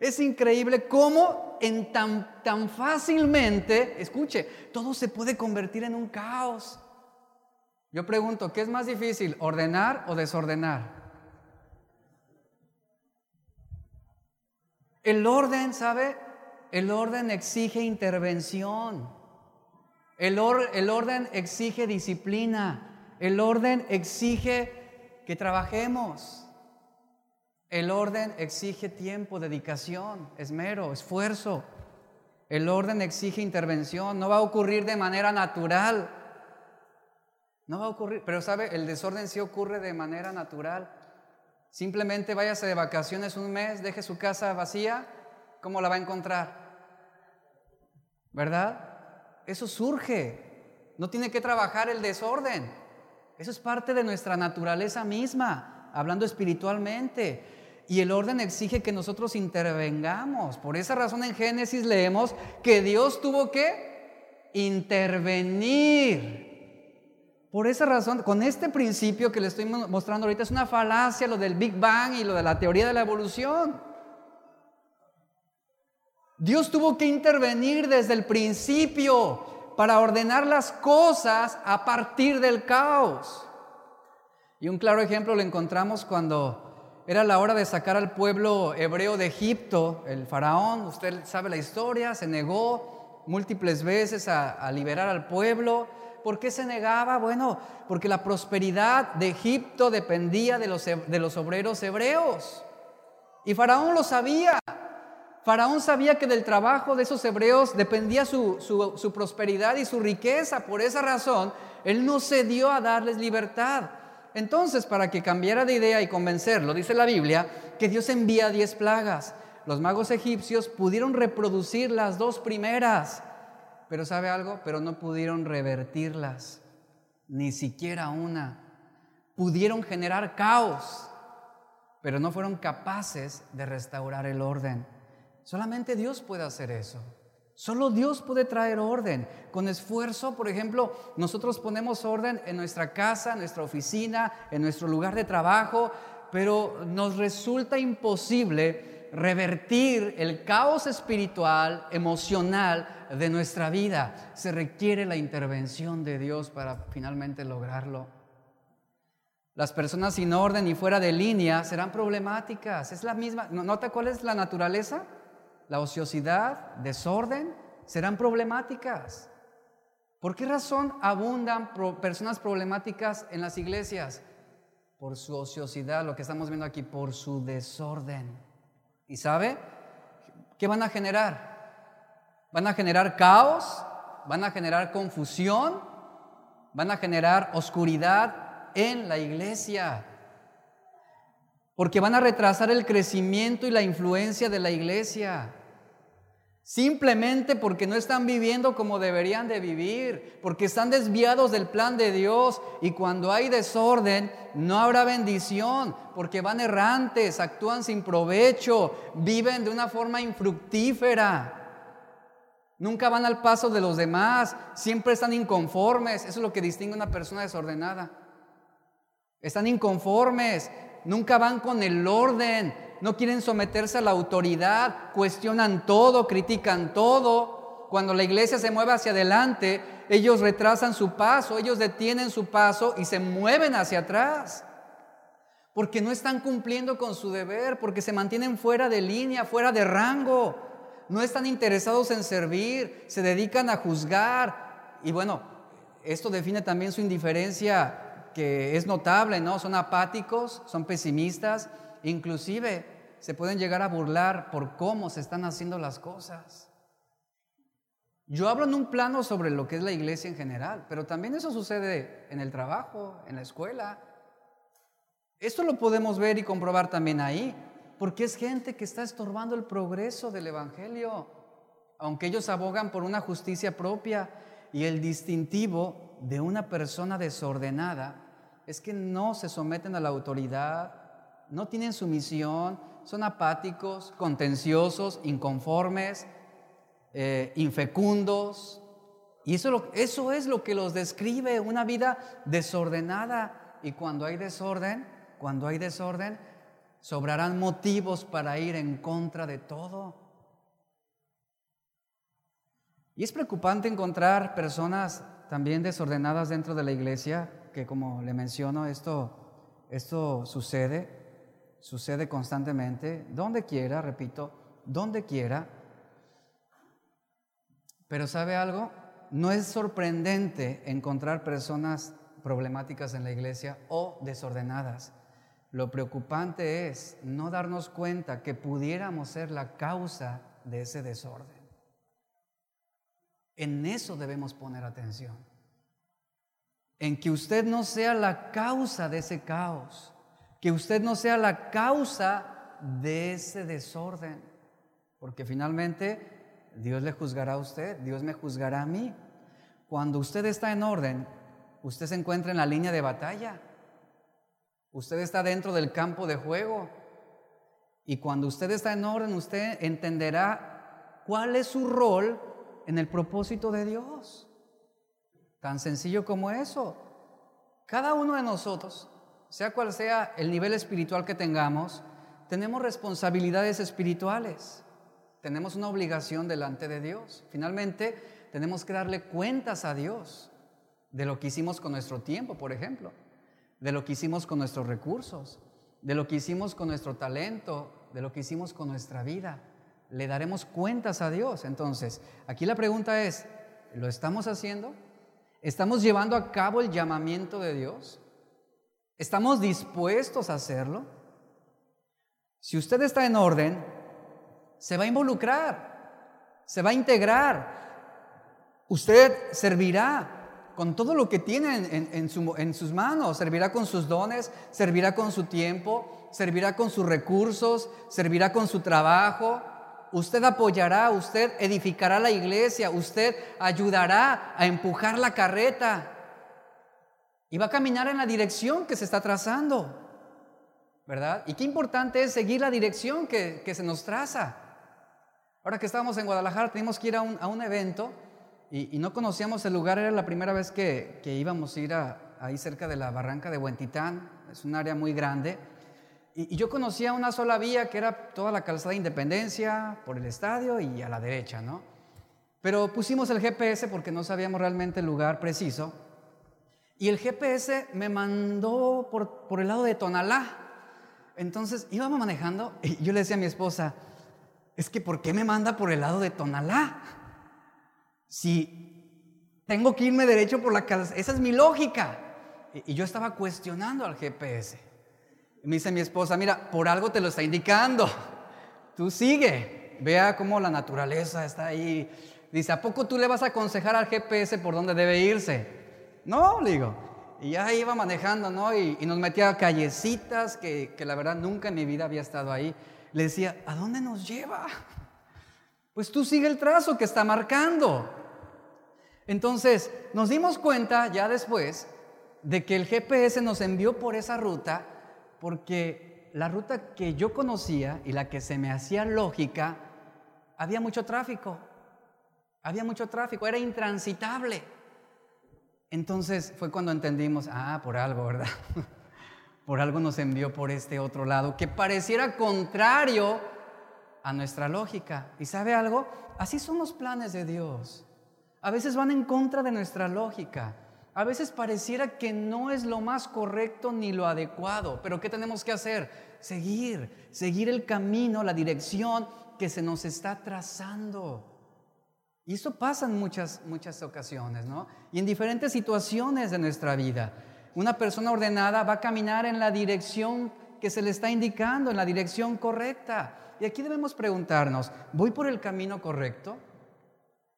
A: Es increíble cómo en tan, tan fácilmente, escuche, todo se puede convertir en un caos. Yo pregunto, ¿qué es más difícil, ordenar o desordenar? El orden, ¿sabe? El orden exige intervención. El, el, orden exige disciplina. El orden exige que trabajemos. El orden exige tiempo, dedicación, esmero, esfuerzo. El orden exige intervención. No va a ocurrir de manera natural. No va a ocurrir, pero sabe, el desorden sí ocurre de manera natural. Simplemente váyase de vacaciones un mes, deje su casa vacía, ¿cómo la va a encontrar? ¿Verdad? Eso surge. No tiene que trabajar el desorden. Eso es parte de nuestra naturaleza misma, hablando espiritualmente. Y el orden exige que nosotros intervengamos. Por esa razón en Génesis leemos que Dios tuvo que intervenir por esa razón, con este principio que le estoy mostrando ahorita, es una falacia lo del Big Bang y lo de la teoría de la evolución. Dios tuvo que intervenir desde el principio para ordenar las cosas a partir del caos. Y un claro ejemplo lo encontramos cuando era la hora de sacar al pueblo hebreo de Egipto, el faraón, usted sabe la historia, se negó múltiples veces a, a liberar al pueblo ¿Por qué se negaba? Bueno, porque la prosperidad de Egipto dependía de los, de los obreros hebreos. Y Faraón lo sabía. Faraón sabía que del trabajo de esos hebreos dependía su, su, su, prosperidad y su riqueza. Por esa razón, él no cedió a darles libertad. Entonces, para que cambiara de idea y convencerlo, dice la Biblia que Dios envía diez plagas. Los magos egipcios pudieron reproducir las dos primeras, pero ¿sabe algo? Pero no pudieron revertirlas, ni siquiera una. Pudieron generar caos, pero no fueron capaces de restaurar el orden. Solamente Dios puede hacer eso. Solo Dios puede traer orden. Con esfuerzo, por ejemplo, nosotros ponemos orden en nuestra casa, en nuestra oficina, en nuestro lugar de trabajo, pero nos resulta imposible revertir el caos espiritual, emocional de nuestra vida. Se requiere la intervención de Dios para finalmente lograrlo. Las personas sin orden y fuera de línea serán problemáticas. Es la misma. ¿Nota cuál es la naturaleza? la ociosidad, desorden, serán problemáticas. ¿Por qué razón abundan personas problemáticas en las iglesias? Por su ociosidad, lo que estamos viendo aquí, por su desorden. ¿Y sabe? ¿Qué van a generar? Van a generar caos, van a generar confusión, van a generar oscuridad en la iglesia porque van a retrasar el crecimiento y la influencia de la iglesia. Simplemente porque no están viviendo como deberían de vivir, porque están desviados del plan de Dios y cuando hay desorden no habrá bendición, porque van errantes, actúan sin provecho, viven de una forma infructífera. Nunca van al paso de los demás, siempre están inconformes. Eso es lo que distingue a una persona desordenada. Están inconformes, nunca van con el orden, no quieren someterse a la autoridad, cuestionan todo, critican todo. Cuando la iglesia se mueve hacia adelante, ellos retrasan su paso, ellos detienen su paso y se mueven hacia atrás. Porque no están cumpliendo con su deber, porque se mantienen fuera de línea, fuera de rango. No están interesados en servir, se dedican a juzgar. Y bueno, esto define también su indiferencia que es notable, ¿no? Son apáticos, son pesimistas, inclusive se pueden llegar a burlar por cómo se están haciendo las cosas. Yo hablo en un plano sobre lo que es la iglesia en general, pero también eso sucede en el trabajo, en la escuela. Esto lo podemos ver y comprobar también ahí, porque es gente que está estorbando el progreso del Evangelio, aunque ellos abogan por una justicia propia y el distintivo de una persona desordenada es que no se someten a la autoridad, no tienen sumisión, son apáticos, contenciosos, inconformes, eh, infecundos. Y eso, eso es lo que los describe, una vida desordenada. Y cuando hay desorden, cuando hay desorden, sobrarán motivos para ir en contra de todo. Y es preocupante encontrar personas también desordenadas dentro de la iglesia que como le menciono, esto, esto sucede, sucede constantemente, donde quiera, repito, donde quiera. Pero ¿sabe algo? No es sorprendente encontrar personas problemáticas en la iglesia o desordenadas. Lo preocupante es no darnos cuenta que pudiéramos ser la causa de ese desorden. En eso debemos poner atención en que usted no sea la causa de ese caos, que usted no sea la causa de ese desorden, porque finalmente Dios le juzgará a usted, Dios me juzgará a mí. Cuando usted está en orden, usted se encuentra en la línea de batalla, usted está dentro del campo de juego, y cuando usted está en orden, usted entenderá cuál es su rol en el propósito de Dios. Tan sencillo como eso. Cada uno de nosotros, sea cual sea el nivel espiritual que tengamos, tenemos responsabilidades espirituales. Tenemos una obligación delante de Dios. Finalmente, tenemos que darle cuentas a Dios de lo que hicimos con nuestro tiempo, por ejemplo, de lo que hicimos con nuestros recursos, de lo que hicimos con nuestro talento, de lo que hicimos con nuestra vida. Le daremos cuentas a Dios. Entonces, aquí la pregunta es, ¿lo estamos haciendo? ¿Estamos llevando a cabo el llamamiento de Dios? ¿Estamos dispuestos a hacerlo? Si usted está en orden, se va a involucrar, se va a integrar, usted servirá, con todo lo que tiene en, sus manos. Servirá con sus dones, servirá con su tiempo, servirá con sus recursos, servirá con su trabajo. Usted apoyará, usted edificará la iglesia, usted ayudará a empujar la carreta y va a caminar en la dirección que se está trazando. ¿Verdad? Y qué importante es seguir la dirección que, se nos traza. Ahora que estábamos en Guadalajara, teníamos que ir a un evento y, no conocíamos el lugar, era la primera vez que, íbamos a ir ahí cerca de la barranca de Huentitán, es un área muy grande. Y, yo conocía una sola vía que era toda la calzada de Independencia, por el estadio y a la derecha, ¿no? Pero pusimos el GPS porque no sabíamos realmente el lugar preciso. Y el GPS me mandó por, por el lado de Tonalá. Entonces íbamos manejando y yo le decía a mi esposa, es que ¿por qué me manda por el lado de Tonalá? Si tengo que irme derecho por la casa, esa es mi lógica. Y, yo estaba cuestionando al GPS. me dice mi esposa, mira, por algo te lo está indicando. Tú sigue, vea cómo la naturaleza está ahí. Dice, ¿a poco tú le vas a aconsejar al GPS por dónde debe irse? No, le digo. Y ya iba manejando, ¿no? Y, nos metía a callecitas que, que la verdad nunca en mi vida había estado ahí. Le decía, ¿a dónde nos lleva? Pues tú sigue el trazo que está marcando. Entonces, nos dimos cuenta ya después de que el GPS nos envió por esa ruta porque la ruta que yo conocía y la que se me hacía lógica, había mucho tráfico. Había mucho tráfico, era intransitable. Entonces fue cuando entendimos, ah, por algo, ¿verdad? por algo nos envió por este otro lado, que pareciera contrario a nuestra lógica. ¿Y sabe algo? Así son los planes de Dios. A veces van en contra de nuestra lógica. A veces pareciera que no es lo más correcto ni lo adecuado. Pero ¿qué tenemos que hacer? Seguir, seguir el camino, la dirección que se nos está trazando. Y eso pasa en muchas, muchas ocasiones, ¿no? Y en diferentes situaciones de nuestra vida. Una persona ordenada va a caminar en la dirección que se le está indicando, en la dirección correcta. Y aquí debemos preguntarnos, ¿voy por el camino correcto?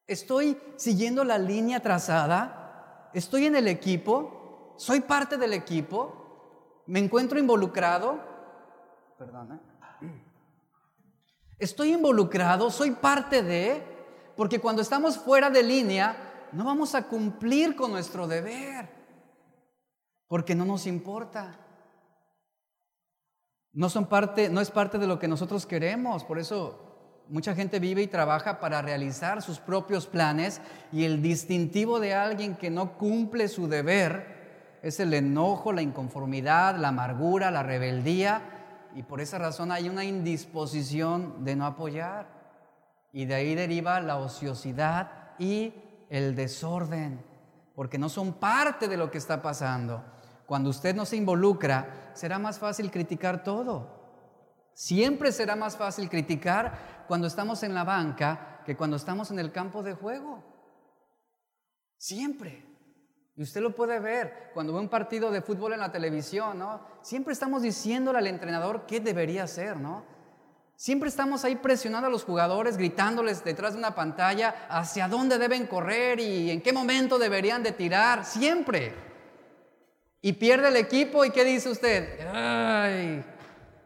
A: ¿Estoy siguiendo la línea trazada? ¿Estoy en el equipo? ¿Soy parte del equipo? ¿Me encuentro involucrado? Perdona. ¿Estoy involucrado? ¿Soy parte de? Porque cuando estamos fuera de línea, no vamos a cumplir con nuestro deber. Porque no nos importa. No, son parte, no es parte de lo que nosotros queremos, por eso mucha gente vive y trabaja para realizar sus propios planes y el distintivo de alguien que no cumple su deber es el enojo, la inconformidad, la amargura, la rebeldía y por esa razón hay una indisposición de no apoyar y de ahí deriva la ociosidad y el desorden porque no son parte de lo que está pasando. Cuando usted no se involucra, será más fácil criticar todo. Siempre será más fácil criticar cuando estamos en la banca que cuando estamos en el campo de juego. Siempre. Y usted lo puede ver cuando ve un partido de fútbol en la televisión, ¿no? Siempre estamos diciéndole al entrenador qué debería hacer, ¿no? Siempre estamos ahí presionando a los jugadores, gritándoles detrás de una pantalla hacia dónde deben correr y en qué momento deberían de tirar. Siempre. Y pierde el equipo y ¿qué dice usted? Ay,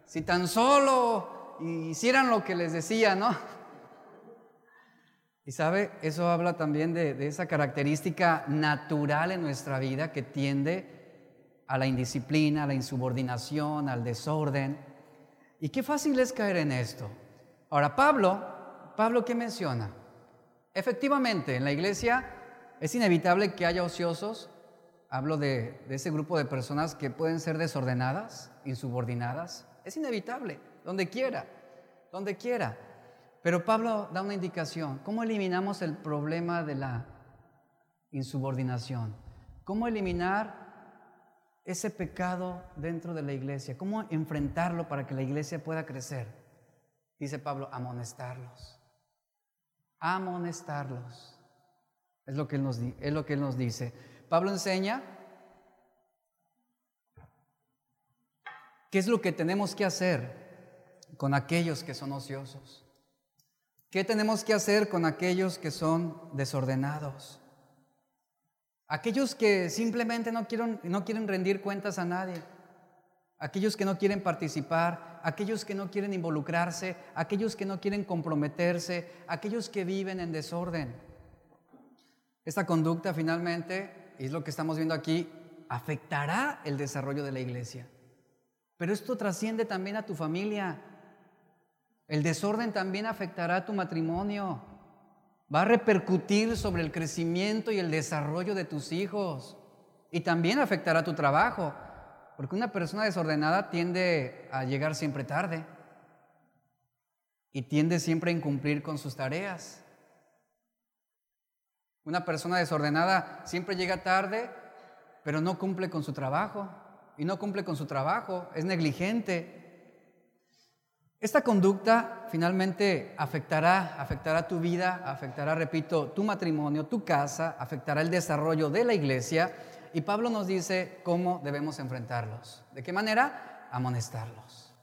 A: si tan solo hicieran lo que les decía, ¿no? Y sabe, eso habla también de, esa característica natural en nuestra vida que tiende a la indisciplina, a la insubordinación, al desorden. Y qué fácil es caer en esto. Ahora, Pablo, Pablo, ¿qué menciona? Efectivamente, en la iglesia es inevitable que haya ociosos, Hablo de, ese grupo de personas que pueden ser desordenadas, insubordinadas. Es inevitable, donde quiera, donde quiera. Pero Pablo da una indicación. ¿Cómo eliminamos el problema de la insubordinación? ¿Cómo eliminar ese pecado dentro de la iglesia? ¿Cómo enfrentarlo para que la iglesia pueda crecer? Dice Pablo, amonestarlos. Amonestarlos. Es lo que él nos, es lo que él nos dice. Pablo enseña qué es lo que tenemos que hacer con aquellos que son ociosos. ¿Qué tenemos que hacer con aquellos que son desordenados? aquellos que simplemente no quieren, no quieren rendir cuentas a nadie, aquellos que no quieren participar, aquellos que no quieren involucrarse, aquellos que no quieren comprometerse, aquellos que viven en desorden. Esta conducta finalmente, y es lo que estamos viendo aquí, afectará el desarrollo de la iglesia. Pero esto trasciende también a tu familia. El desorden también afectará tu matrimonio. Va a repercutir sobre el crecimiento y el desarrollo de tus hijos. Y también afectará tu trabajo. Porque una persona desordenada tiende a llegar siempre tarde. Y tiende siempre a incumplir con sus tareas. Una persona desordenada siempre llega tarde, pero no cumple con su trabajo. Y no cumple con su trabajo, es negligente. Esta conducta finalmente afectará, afectará tu vida, afectará, repito, tu matrimonio, tu casa, afectará el desarrollo de la iglesia. Y Pablo nos dice cómo debemos enfrentarlos. ¿De qué manera? Amonestarlos.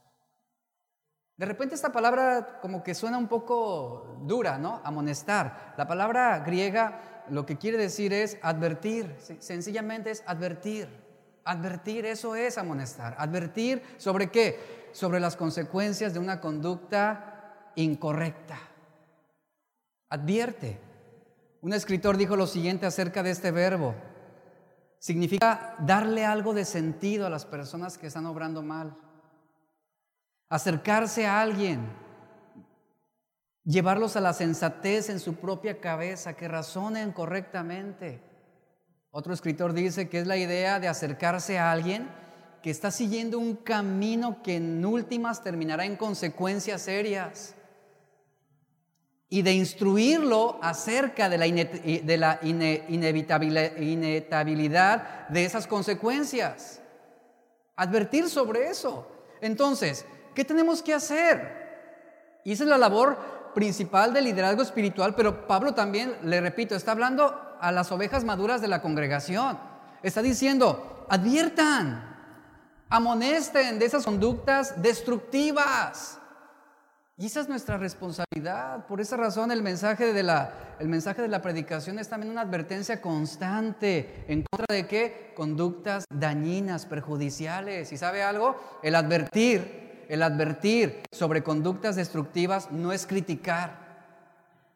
A: De repente esta palabra como que suena un poco dura, ¿no? Amonestar. La palabra griega lo que quiere decir es advertir, sencillamente es advertir. Advertir, eso es amonestar. Advertir sobre qué? Sobre las consecuencias de una conducta incorrecta. Advierte. Un escritor dijo lo siguiente acerca de este verbo. Significa darle algo de sentido a las personas que están obrando mal. Acercarse a alguien, llevarlos a la sensatez en su propia cabeza, que razonen correctamente. Otro escritor dice que es la idea de acercarse a alguien que está siguiendo un camino que en últimas terminará en consecuencias serias y de instruirlo acerca de la, de la inevitabilidad de esas consecuencias. Advertir sobre eso. Entonces, ¿qué tenemos que hacer? Y esa es la labor principal del liderazgo espiritual, pero Pablo también, le repito, está hablando a las ovejas maduras de la congregación. Está diciendo, adviertan, amonesten de esas conductas destructivas. Y esa es nuestra responsabilidad. Por esa razón el mensaje de la, el mensaje de la predicación es también una advertencia constante en contra de qué? Conductas dañinas, perjudiciales. ¿Y sabe algo? El advertir el advertir sobre conductas destructivas no es criticar,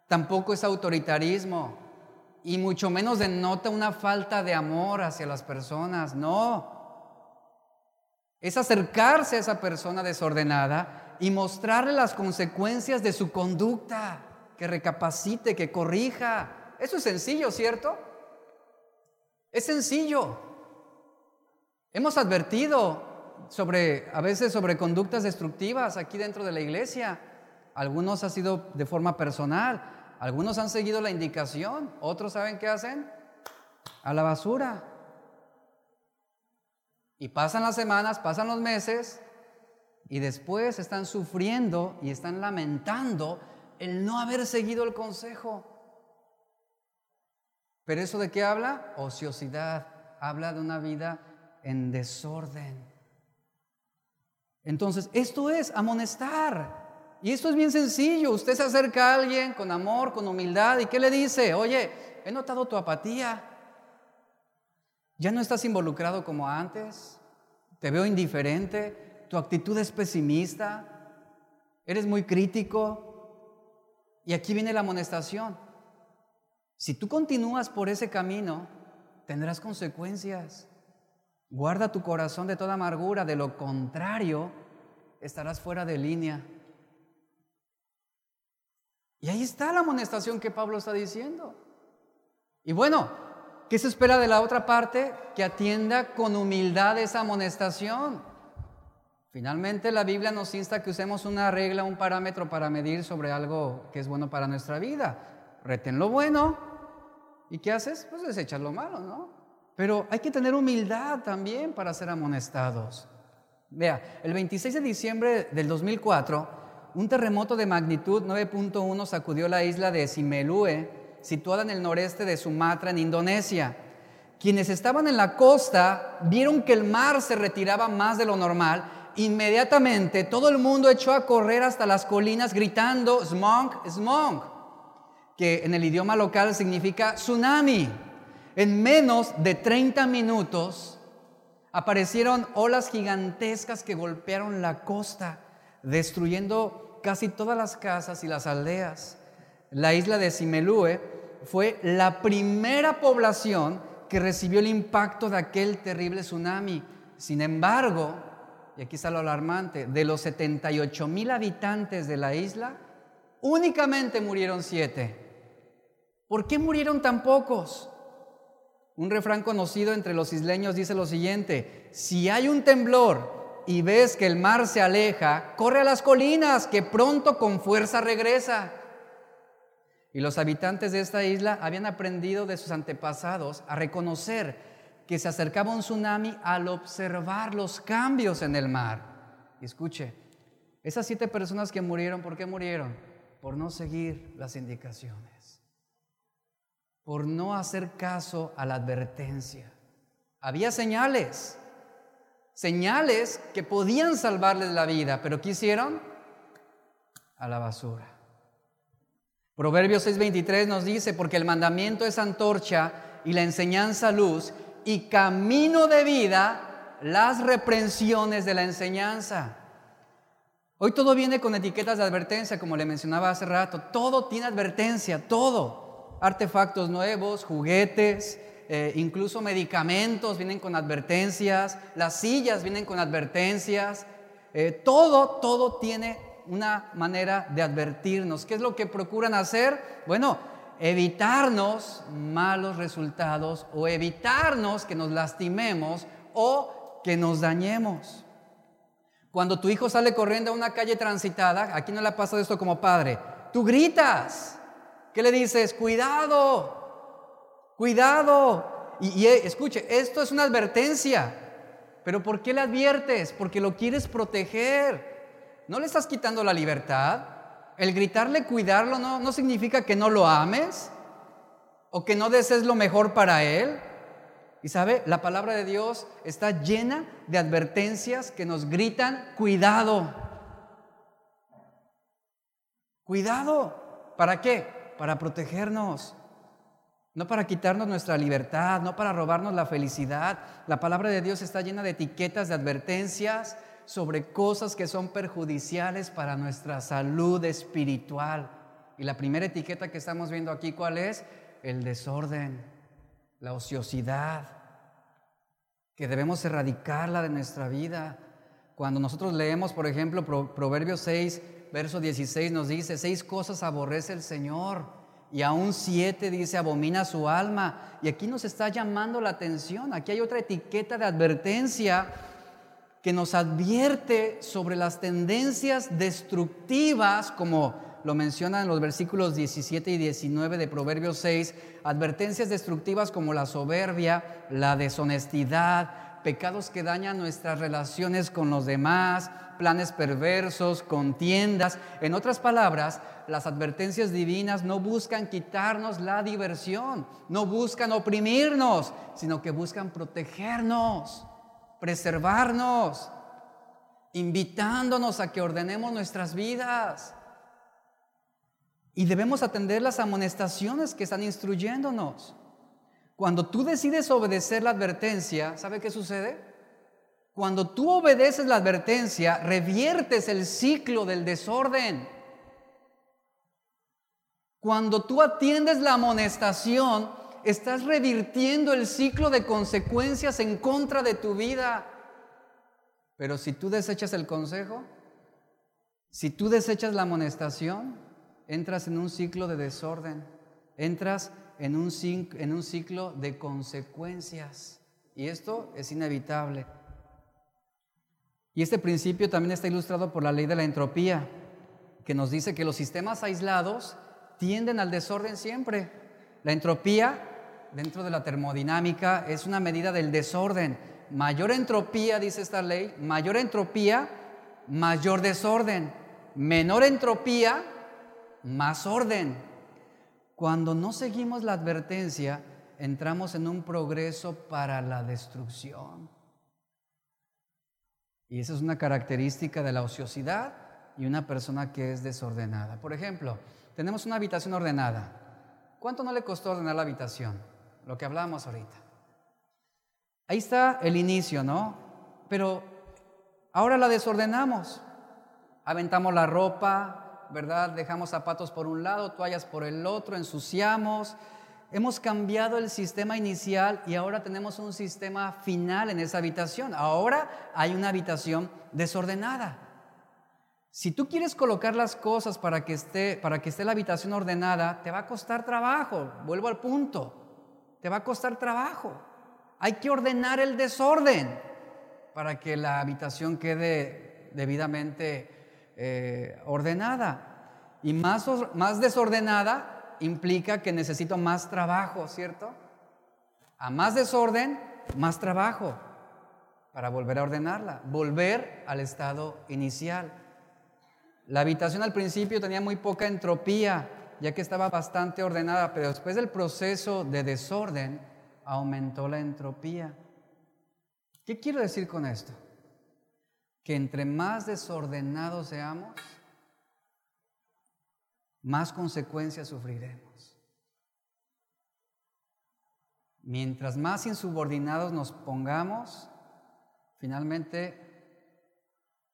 A: tampoco es autoritarismo y mucho menos denota una falta de amor hacia las personas, no. Es acercarse a esa persona desordenada y mostrarle las consecuencias de su conducta, que recapacite, que corrija. Eso es sencillo, ¿cierto? Es sencillo. Hemos advertido sobre, a veces sobre conductas destructivas aquí dentro de la iglesia. Algunos ha sido de forma personal, algunos han seguido la indicación, otros saben qué hacen, a la basura. Y pasan las semanas, pasan los meses, y después están sufriendo y están lamentando el no haber seguido el consejo. Pero eso de qué habla? Ociosidad. Habla de una vida en desorden. Entonces, esto es amonestar. Y esto es bien sencillo. Usted se acerca a alguien con amor, con humildad, y ¿qué le dice? Oye, he notado tu apatía. Ya no estás involucrado como antes. Te veo indiferente. Tu actitud es pesimista. Eres muy crítico. Y aquí viene la amonestación. Si tú continúas por ese camino, tendrás consecuencias. Guarda tu corazón de toda amargura, de lo contrario, estarás fuera de línea. Y ahí está la amonestación que Pablo está diciendo. Y bueno, ¿qué se espera de la otra parte? Que atienda con humildad esa amonestación. Finalmente la Biblia nos insta que usemos una regla, un parámetro para medir sobre algo que es bueno para nuestra vida. Reten lo bueno. ¿Y qué haces? Pues desechas lo malo, ¿no? Pero hay que tener humildad también para ser amonestados. Vea, el 26 de diciembre del 2004, un terremoto de magnitud 9.1 sacudió la isla de Simelue, situada en el noreste de Sumatra, en Indonesia. Quienes estaban en la costa vieron que el mar se retiraba más de lo normal. Inmediatamente todo el mundo echó a correr hasta las colinas gritando smog, smog, que en el idioma local significa tsunami. En menos de 30 minutos aparecieron olas gigantescas que golpearon la costa, destruyendo casi todas las casas y las aldeas. La isla de Simelue fue la primera población que recibió el impacto de aquel terrible tsunami. Sin embargo, y aquí está lo alarmante, de los 78 mil habitantes de la isla, únicamente murieron siete. ¿Por qué murieron tan pocos? Un refrán conocido entre los isleños dice lo siguiente, si hay un temblor y ves que el mar se aleja, corre a las colinas, que pronto con fuerza regresa. Y los habitantes de esta isla habían aprendido de sus antepasados a reconocer que se acercaba un tsunami al observar los cambios en el mar. Escuche, esas siete personas que murieron, ¿por qué murieron? Por no seguir las indicaciones, por no hacer caso a la advertencia. Había señales, señales que podían salvarles la vida, pero ¿qué hicieron? A la basura. Proverbios 6:23 nos dice, porque el mandamiento es antorcha y la enseñanza luz y camino de vida las reprensiones de la enseñanza. Hoy todo viene con etiquetas de advertencia, como le mencionaba hace rato. Todo tiene advertencia, todo. Artefactos nuevos, juguetes, eh, incluso medicamentos vienen con advertencias, las sillas vienen con advertencias. Eh, todo, todo tiene una manera de advertirnos. ¿Qué es lo que procuran hacer? Bueno, evitarnos malos resultados o evitarnos que nos lastimemos o que nos dañemos. Cuando tu hijo sale corriendo a una calle transitada, aquí no le ha pasado esto como padre, tú gritas. ¿Qué le dices? Cuidado, cuidado. Y, y escuche, esto es una advertencia. Pero ¿por qué le adviertes? Porque lo quieres proteger. ¿No le estás quitando la libertad? El gritarle cuidarlo no, no significa que no lo ames o que no desees lo mejor para él. Y sabe, la palabra de Dios está llena de advertencias que nos gritan, cuidado. Cuidado. ¿Para qué? Para protegernos. No para quitarnos nuestra libertad, no para robarnos la felicidad. La palabra de Dios está llena de etiquetas, de advertencias, sobre cosas que son perjudiciales para nuestra salud espiritual. Y la primera etiqueta que estamos viendo aquí, ¿cuál es? El desorden, la ociosidad, que debemos erradicarla de nuestra vida. Cuando nosotros leemos, por ejemplo, Proverbios 6, verso 16 nos dice, seis cosas aborrece el Señor. Y aún siete dice, abomina su alma. Y aquí nos está llamando la atención. Aquí hay otra etiqueta de advertencia que nos advierte sobre las tendencias destructivas, como lo mencionan en los versículos 17 y 19 de Proverbios 6, advertencias destructivas como la soberbia, la deshonestidad, pecados que dañan nuestras relaciones con los demás, planes perversos, contiendas. En otras palabras, las advertencias divinas no buscan quitarnos la diversión, no buscan oprimirnos, sino que buscan protegernos preservarnos, invitándonos a que ordenemos nuestras vidas. Y debemos atender las amonestaciones que están instruyéndonos. Cuando tú decides obedecer la advertencia, ¿sabe qué sucede? Cuando tú obedeces la advertencia, reviertes el ciclo del desorden. Cuando tú atiendes la amonestación, estás revirtiendo el ciclo de consecuencias en contra de tu vida. Pero si tú desechas el consejo, si tú desechas la amonestación, entras en un ciclo de desorden, entras en un, ciclo de consecuencias. Y esto es inevitable. Y este principio también está ilustrado por la ley de la entropía, que nos dice que los sistemas aislados tienden al desorden siempre. La entropía dentro de la termodinámica es una medida del desorden. Mayor entropía, dice esta ley, mayor entropía, mayor desorden. Menor entropía, más orden. Cuando no seguimos la advertencia, entramos en un progreso para la destrucción. Y esa es una característica de la ociosidad y una persona que es desordenada. Por ejemplo, tenemos una habitación ordenada. ¿Cuánto no le costó ordenar la habitación? Lo que hablamos ahorita. Ahí está el inicio, ¿no? Pero ahora la desordenamos. Aventamos la ropa, ¿verdad? Dejamos zapatos por un lado, toallas por el otro, ensuciamos. Hemos cambiado el sistema inicial y ahora tenemos un sistema final en esa habitación. Ahora hay una habitación desordenada. Si tú quieres colocar las cosas para que esté, para que esté la habitación ordenada, te va a costar trabajo. Vuelvo al punto. Te va a costar trabajo. Hay que ordenar el desorden para que la habitación quede debidamente eh, ordenada. Y más, más desordenada implica que necesito más trabajo, ¿cierto? A más desorden, más trabajo para volver a ordenarla, volver al estado inicial. La habitación al principio tenía muy poca entropía, ya que estaba bastante ordenada, pero después del proceso de desorden aumentó la entropía. ¿Qué quiero decir con esto? Que entre más desordenados seamos, más consecuencias sufriremos. Mientras más insubordinados nos pongamos, finalmente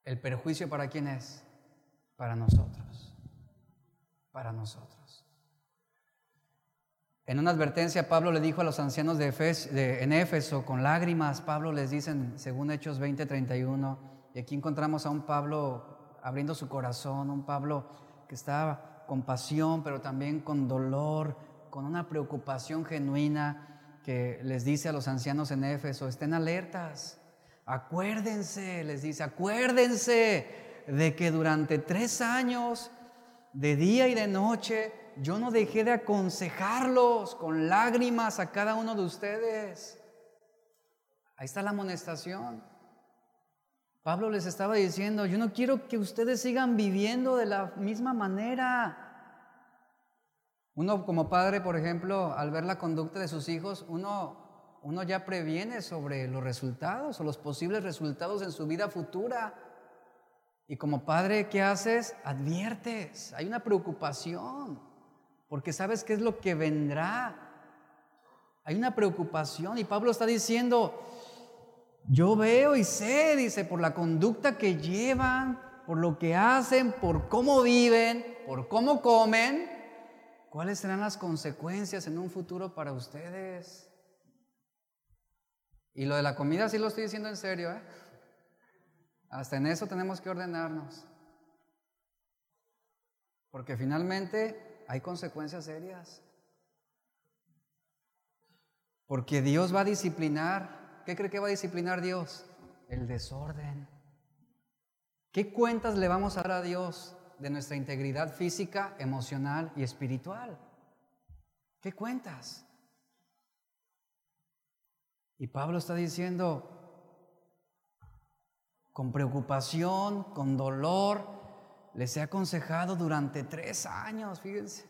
A: el perjuicio para quién es? para nosotros, para nosotros. En una advertencia Pablo le dijo a los ancianos de, en Éfeso, con lágrimas, Pablo les dice, según Hechos 20:31, y aquí encontramos a un Pablo abriendo su corazón, un Pablo que estaba con pasión, pero también con dolor, con una preocupación genuina, que les dice a los ancianos en Éfeso, estén alertas, acuérdense, les dice, acuérdense de que durante tres años, de día y de noche, yo no dejé de aconsejarlos con lágrimas a cada uno de ustedes. Ahí está la amonestación. Pablo les estaba diciendo, yo no quiero que ustedes sigan viviendo de la misma manera. Uno como padre, por ejemplo, al ver la conducta de sus hijos, uno, uno ya previene sobre los resultados o los posibles resultados en su vida futura. Y como padre, ¿qué haces? Adviertes, hay una preocupación, porque sabes qué es lo que vendrá. Hay una preocupación y Pablo está diciendo, yo veo y sé, dice, por la conducta que llevan, por lo que hacen, por cómo viven, por cómo comen, cuáles serán las consecuencias en un futuro para ustedes. Y lo de la comida sí lo estoy diciendo en serio, ¿eh? Hasta en eso tenemos que ordenarnos. Porque finalmente hay consecuencias serias. Porque Dios va a disciplinar. ¿Qué cree que va a disciplinar Dios? El desorden. ¿Qué cuentas le vamos a dar a Dios de nuestra integridad física, emocional y espiritual? ¿Qué cuentas? Y Pablo está diciendo, con preocupación, con dolor, les he aconsejado durante tres años, fíjense.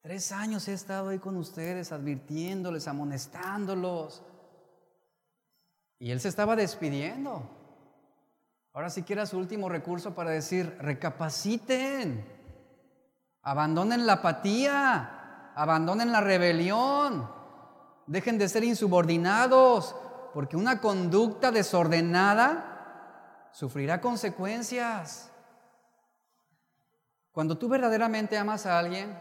A: Tres años he estado ahí con ustedes, advirtiéndoles, amonestándolos. Y él se estaba despidiendo. Ahora sí que era su último recurso para decir, recapaciten, abandonen la apatía, abandonen la rebelión, dejen de ser insubordinados, porque una conducta desordenada sufrirá consecuencias. Cuando tú verdaderamente amas a alguien,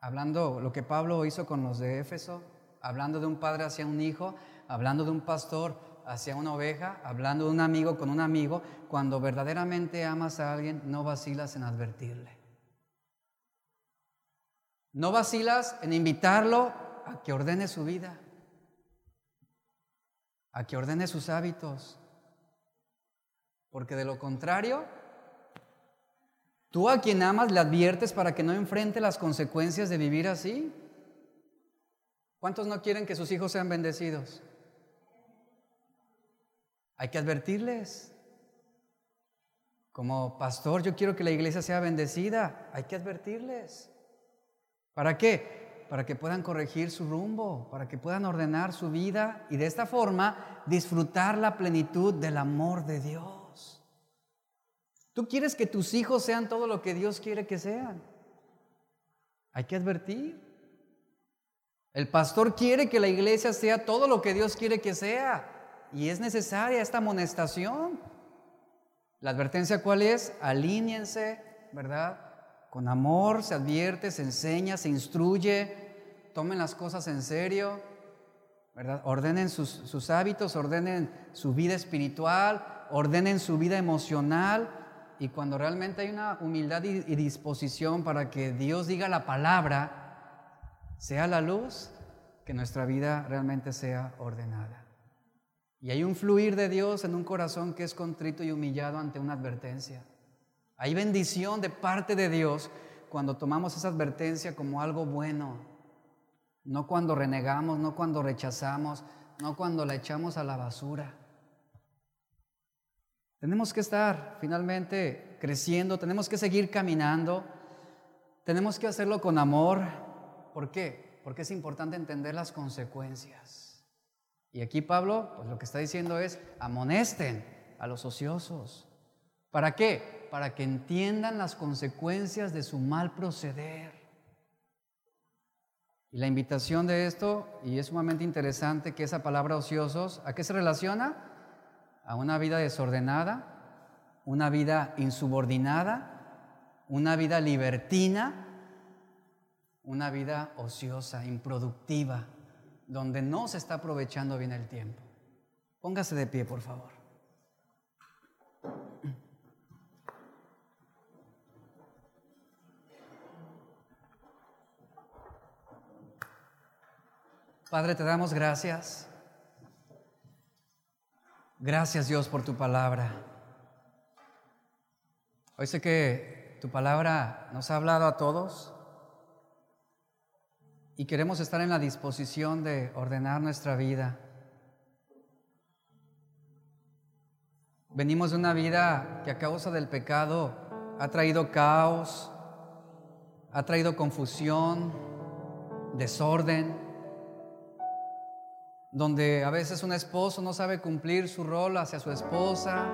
A: hablando lo que Pablo hizo con los de Éfeso, hablando de un padre hacia un hijo, hablando de un pastor hacia una oveja, hablando de un amigo con un amigo, cuando verdaderamente amas a alguien, no vacilas en advertirle. No vacilas en invitarlo a que ordene su vida, a que ordene sus hábitos, porque de lo contrario, tú a quien amas le adviertes para que no enfrente las consecuencias de vivir así. ¿Cuántos no quieren que sus hijos sean bendecidos? Hay que advertirles. Como pastor, yo quiero que la iglesia sea bendecida. Hay que advertirles. ¿Para qué? Para que puedan corregir su rumbo, para que puedan ordenar su vida y de esta forma disfrutar la plenitud del amor de Dios. Tú quieres que tus hijos sean todo lo que Dios quiere que sean. Hay que advertir. El pastor quiere que la iglesia sea todo lo que Dios quiere que sea. Y es necesaria esta amonestación. La advertencia cuál es? Alíñense, ¿verdad? Con amor se advierte, se enseña, se instruye, tomen las cosas en serio, ¿verdad? Ordenen sus, sus hábitos, ordenen su vida espiritual, ordenen su vida emocional. Y cuando realmente hay una humildad y disposición para que Dios diga la palabra, sea la luz, que nuestra vida realmente sea ordenada. Y hay un fluir de Dios en un corazón que es contrito y humillado ante una advertencia. Hay bendición de parte de Dios cuando tomamos esa advertencia como algo bueno, no cuando renegamos, no cuando rechazamos, no cuando la echamos a la basura. Tenemos que estar finalmente creciendo, tenemos que seguir caminando, tenemos que hacerlo con amor, ¿Por qué? Porque es importante entender las consecuencias. Y aquí Pablo, pues lo que está diciendo es, amonesten a los ociosos. ¿Para qué? Para que entiendan las consecuencias de su mal proceder. Y la invitación de esto, y es sumamente interesante que esa palabra ociosos, ¿a qué se relaciona? A una vida desordenada, una vida insubordinada, una vida libertina, una vida ociosa, improductiva, donde no se está aprovechando bien el tiempo. Póngase de pie, por favor. Padre, te damos gracias. Gracias Dios por tu palabra. Hoy sé que tu palabra nos ha hablado a todos y queremos estar en la disposición de ordenar nuestra vida. Venimos de una vida que a causa del pecado ha traído caos, ha traído confusión, desorden, donde a veces un esposo no sabe cumplir su rol hacia su esposa,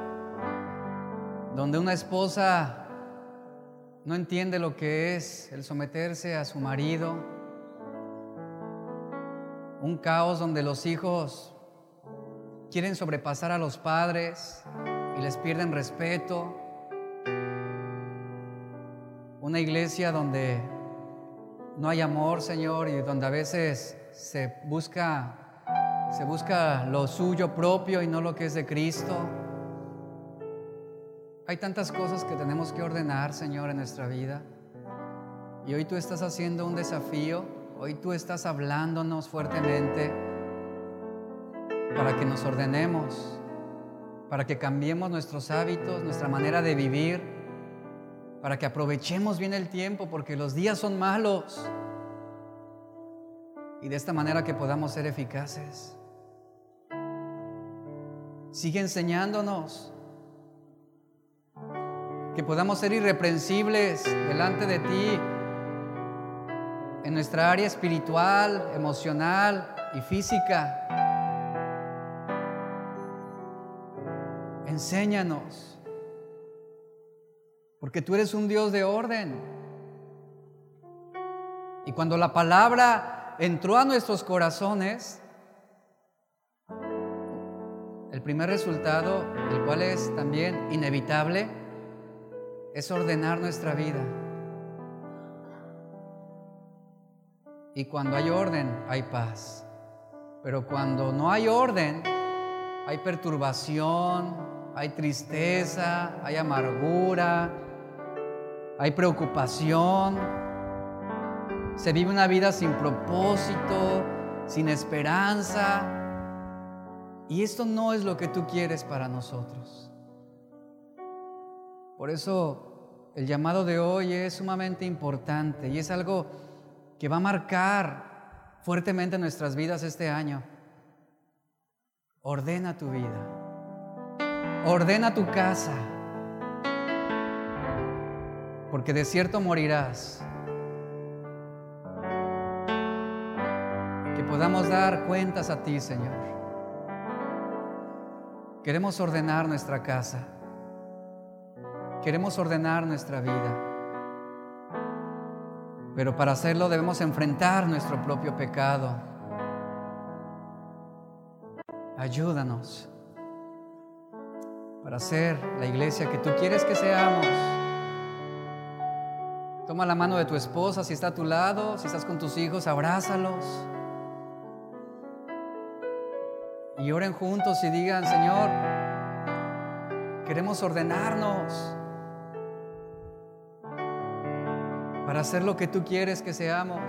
A: donde una esposa no entiende lo que es el someterse a su marido un caos donde los hijos quieren sobrepasar a los padres y les pierden respeto, una iglesia donde no hay amor, Señor, y donde a veces se busca se busca lo suyo propio y no lo que es de Cristo. Hay tantas cosas que tenemos que ordenar, Señor, en nuestra vida. Y hoy tú estás haciendo un desafío Hoy tú estás hablándonos fuertemente para que nos ordenemos, para que cambiemos nuestros hábitos, nuestra manera de vivir, para que aprovechemos bien el tiempo, porque los días son malos. Y de esta manera que podamos ser eficaces. Sigue enseñándonos que podamos ser irreprensibles delante de ti en nuestra área espiritual, emocional y física. Enséñanos, porque tú eres un Dios de orden. Y cuando la palabra entró a nuestros corazones, el primer resultado, el cual es también inevitable, es ordenar nuestra vida. Y cuando hay orden, hay paz. Pero cuando no hay orden, hay perturbación, hay tristeza, hay amargura, hay preocupación. Se vive una vida sin propósito, sin esperanza. Y esto no es lo que tú quieres para nosotros. Por eso el llamado de hoy es sumamente importante y es algo que va a marcar fuertemente nuestras vidas este año. Ordena tu vida. Ordena tu casa. Porque de cierto morirás. Que podamos dar cuentas a ti, Señor. Queremos ordenar nuestra casa. Queremos ordenar nuestra vida. Pero para hacerlo debemos enfrentar nuestro propio pecado. Ayúdanos para ser la iglesia que tú quieres que seamos. Toma la mano de tu esposa si está a tu lado, si estás con tus hijos, abrázalos. Y oren juntos y digan, Señor, queremos ordenarnos para hacer lo que tú quieres que seamos,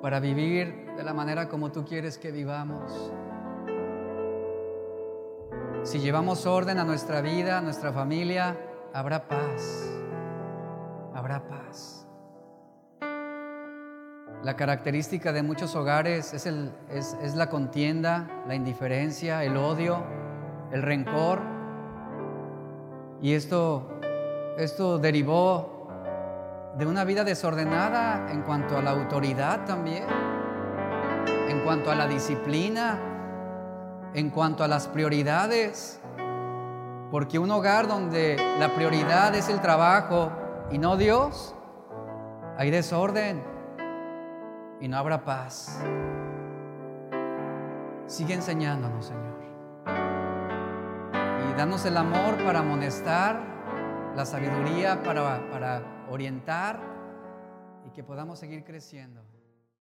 A: para vivir de la manera como tú quieres que vivamos. Si llevamos orden a nuestra vida, a nuestra familia, habrá paz habrá paz. La característica de muchos hogares es, el, es, la contienda, la indiferencia, el odio, el rencor. Y esto, esto derivó de una vida desordenada en cuanto a la autoridad también, en cuanto a la disciplina, en cuanto a las prioridades. Porque un hogar donde la prioridad es el trabajo, y no Dios, hay desorden y no habrá paz. Sigue enseñándonos, Señor. Y danos el amor para amonestar, la sabiduría para, para orientar y que podamos seguir creciendo.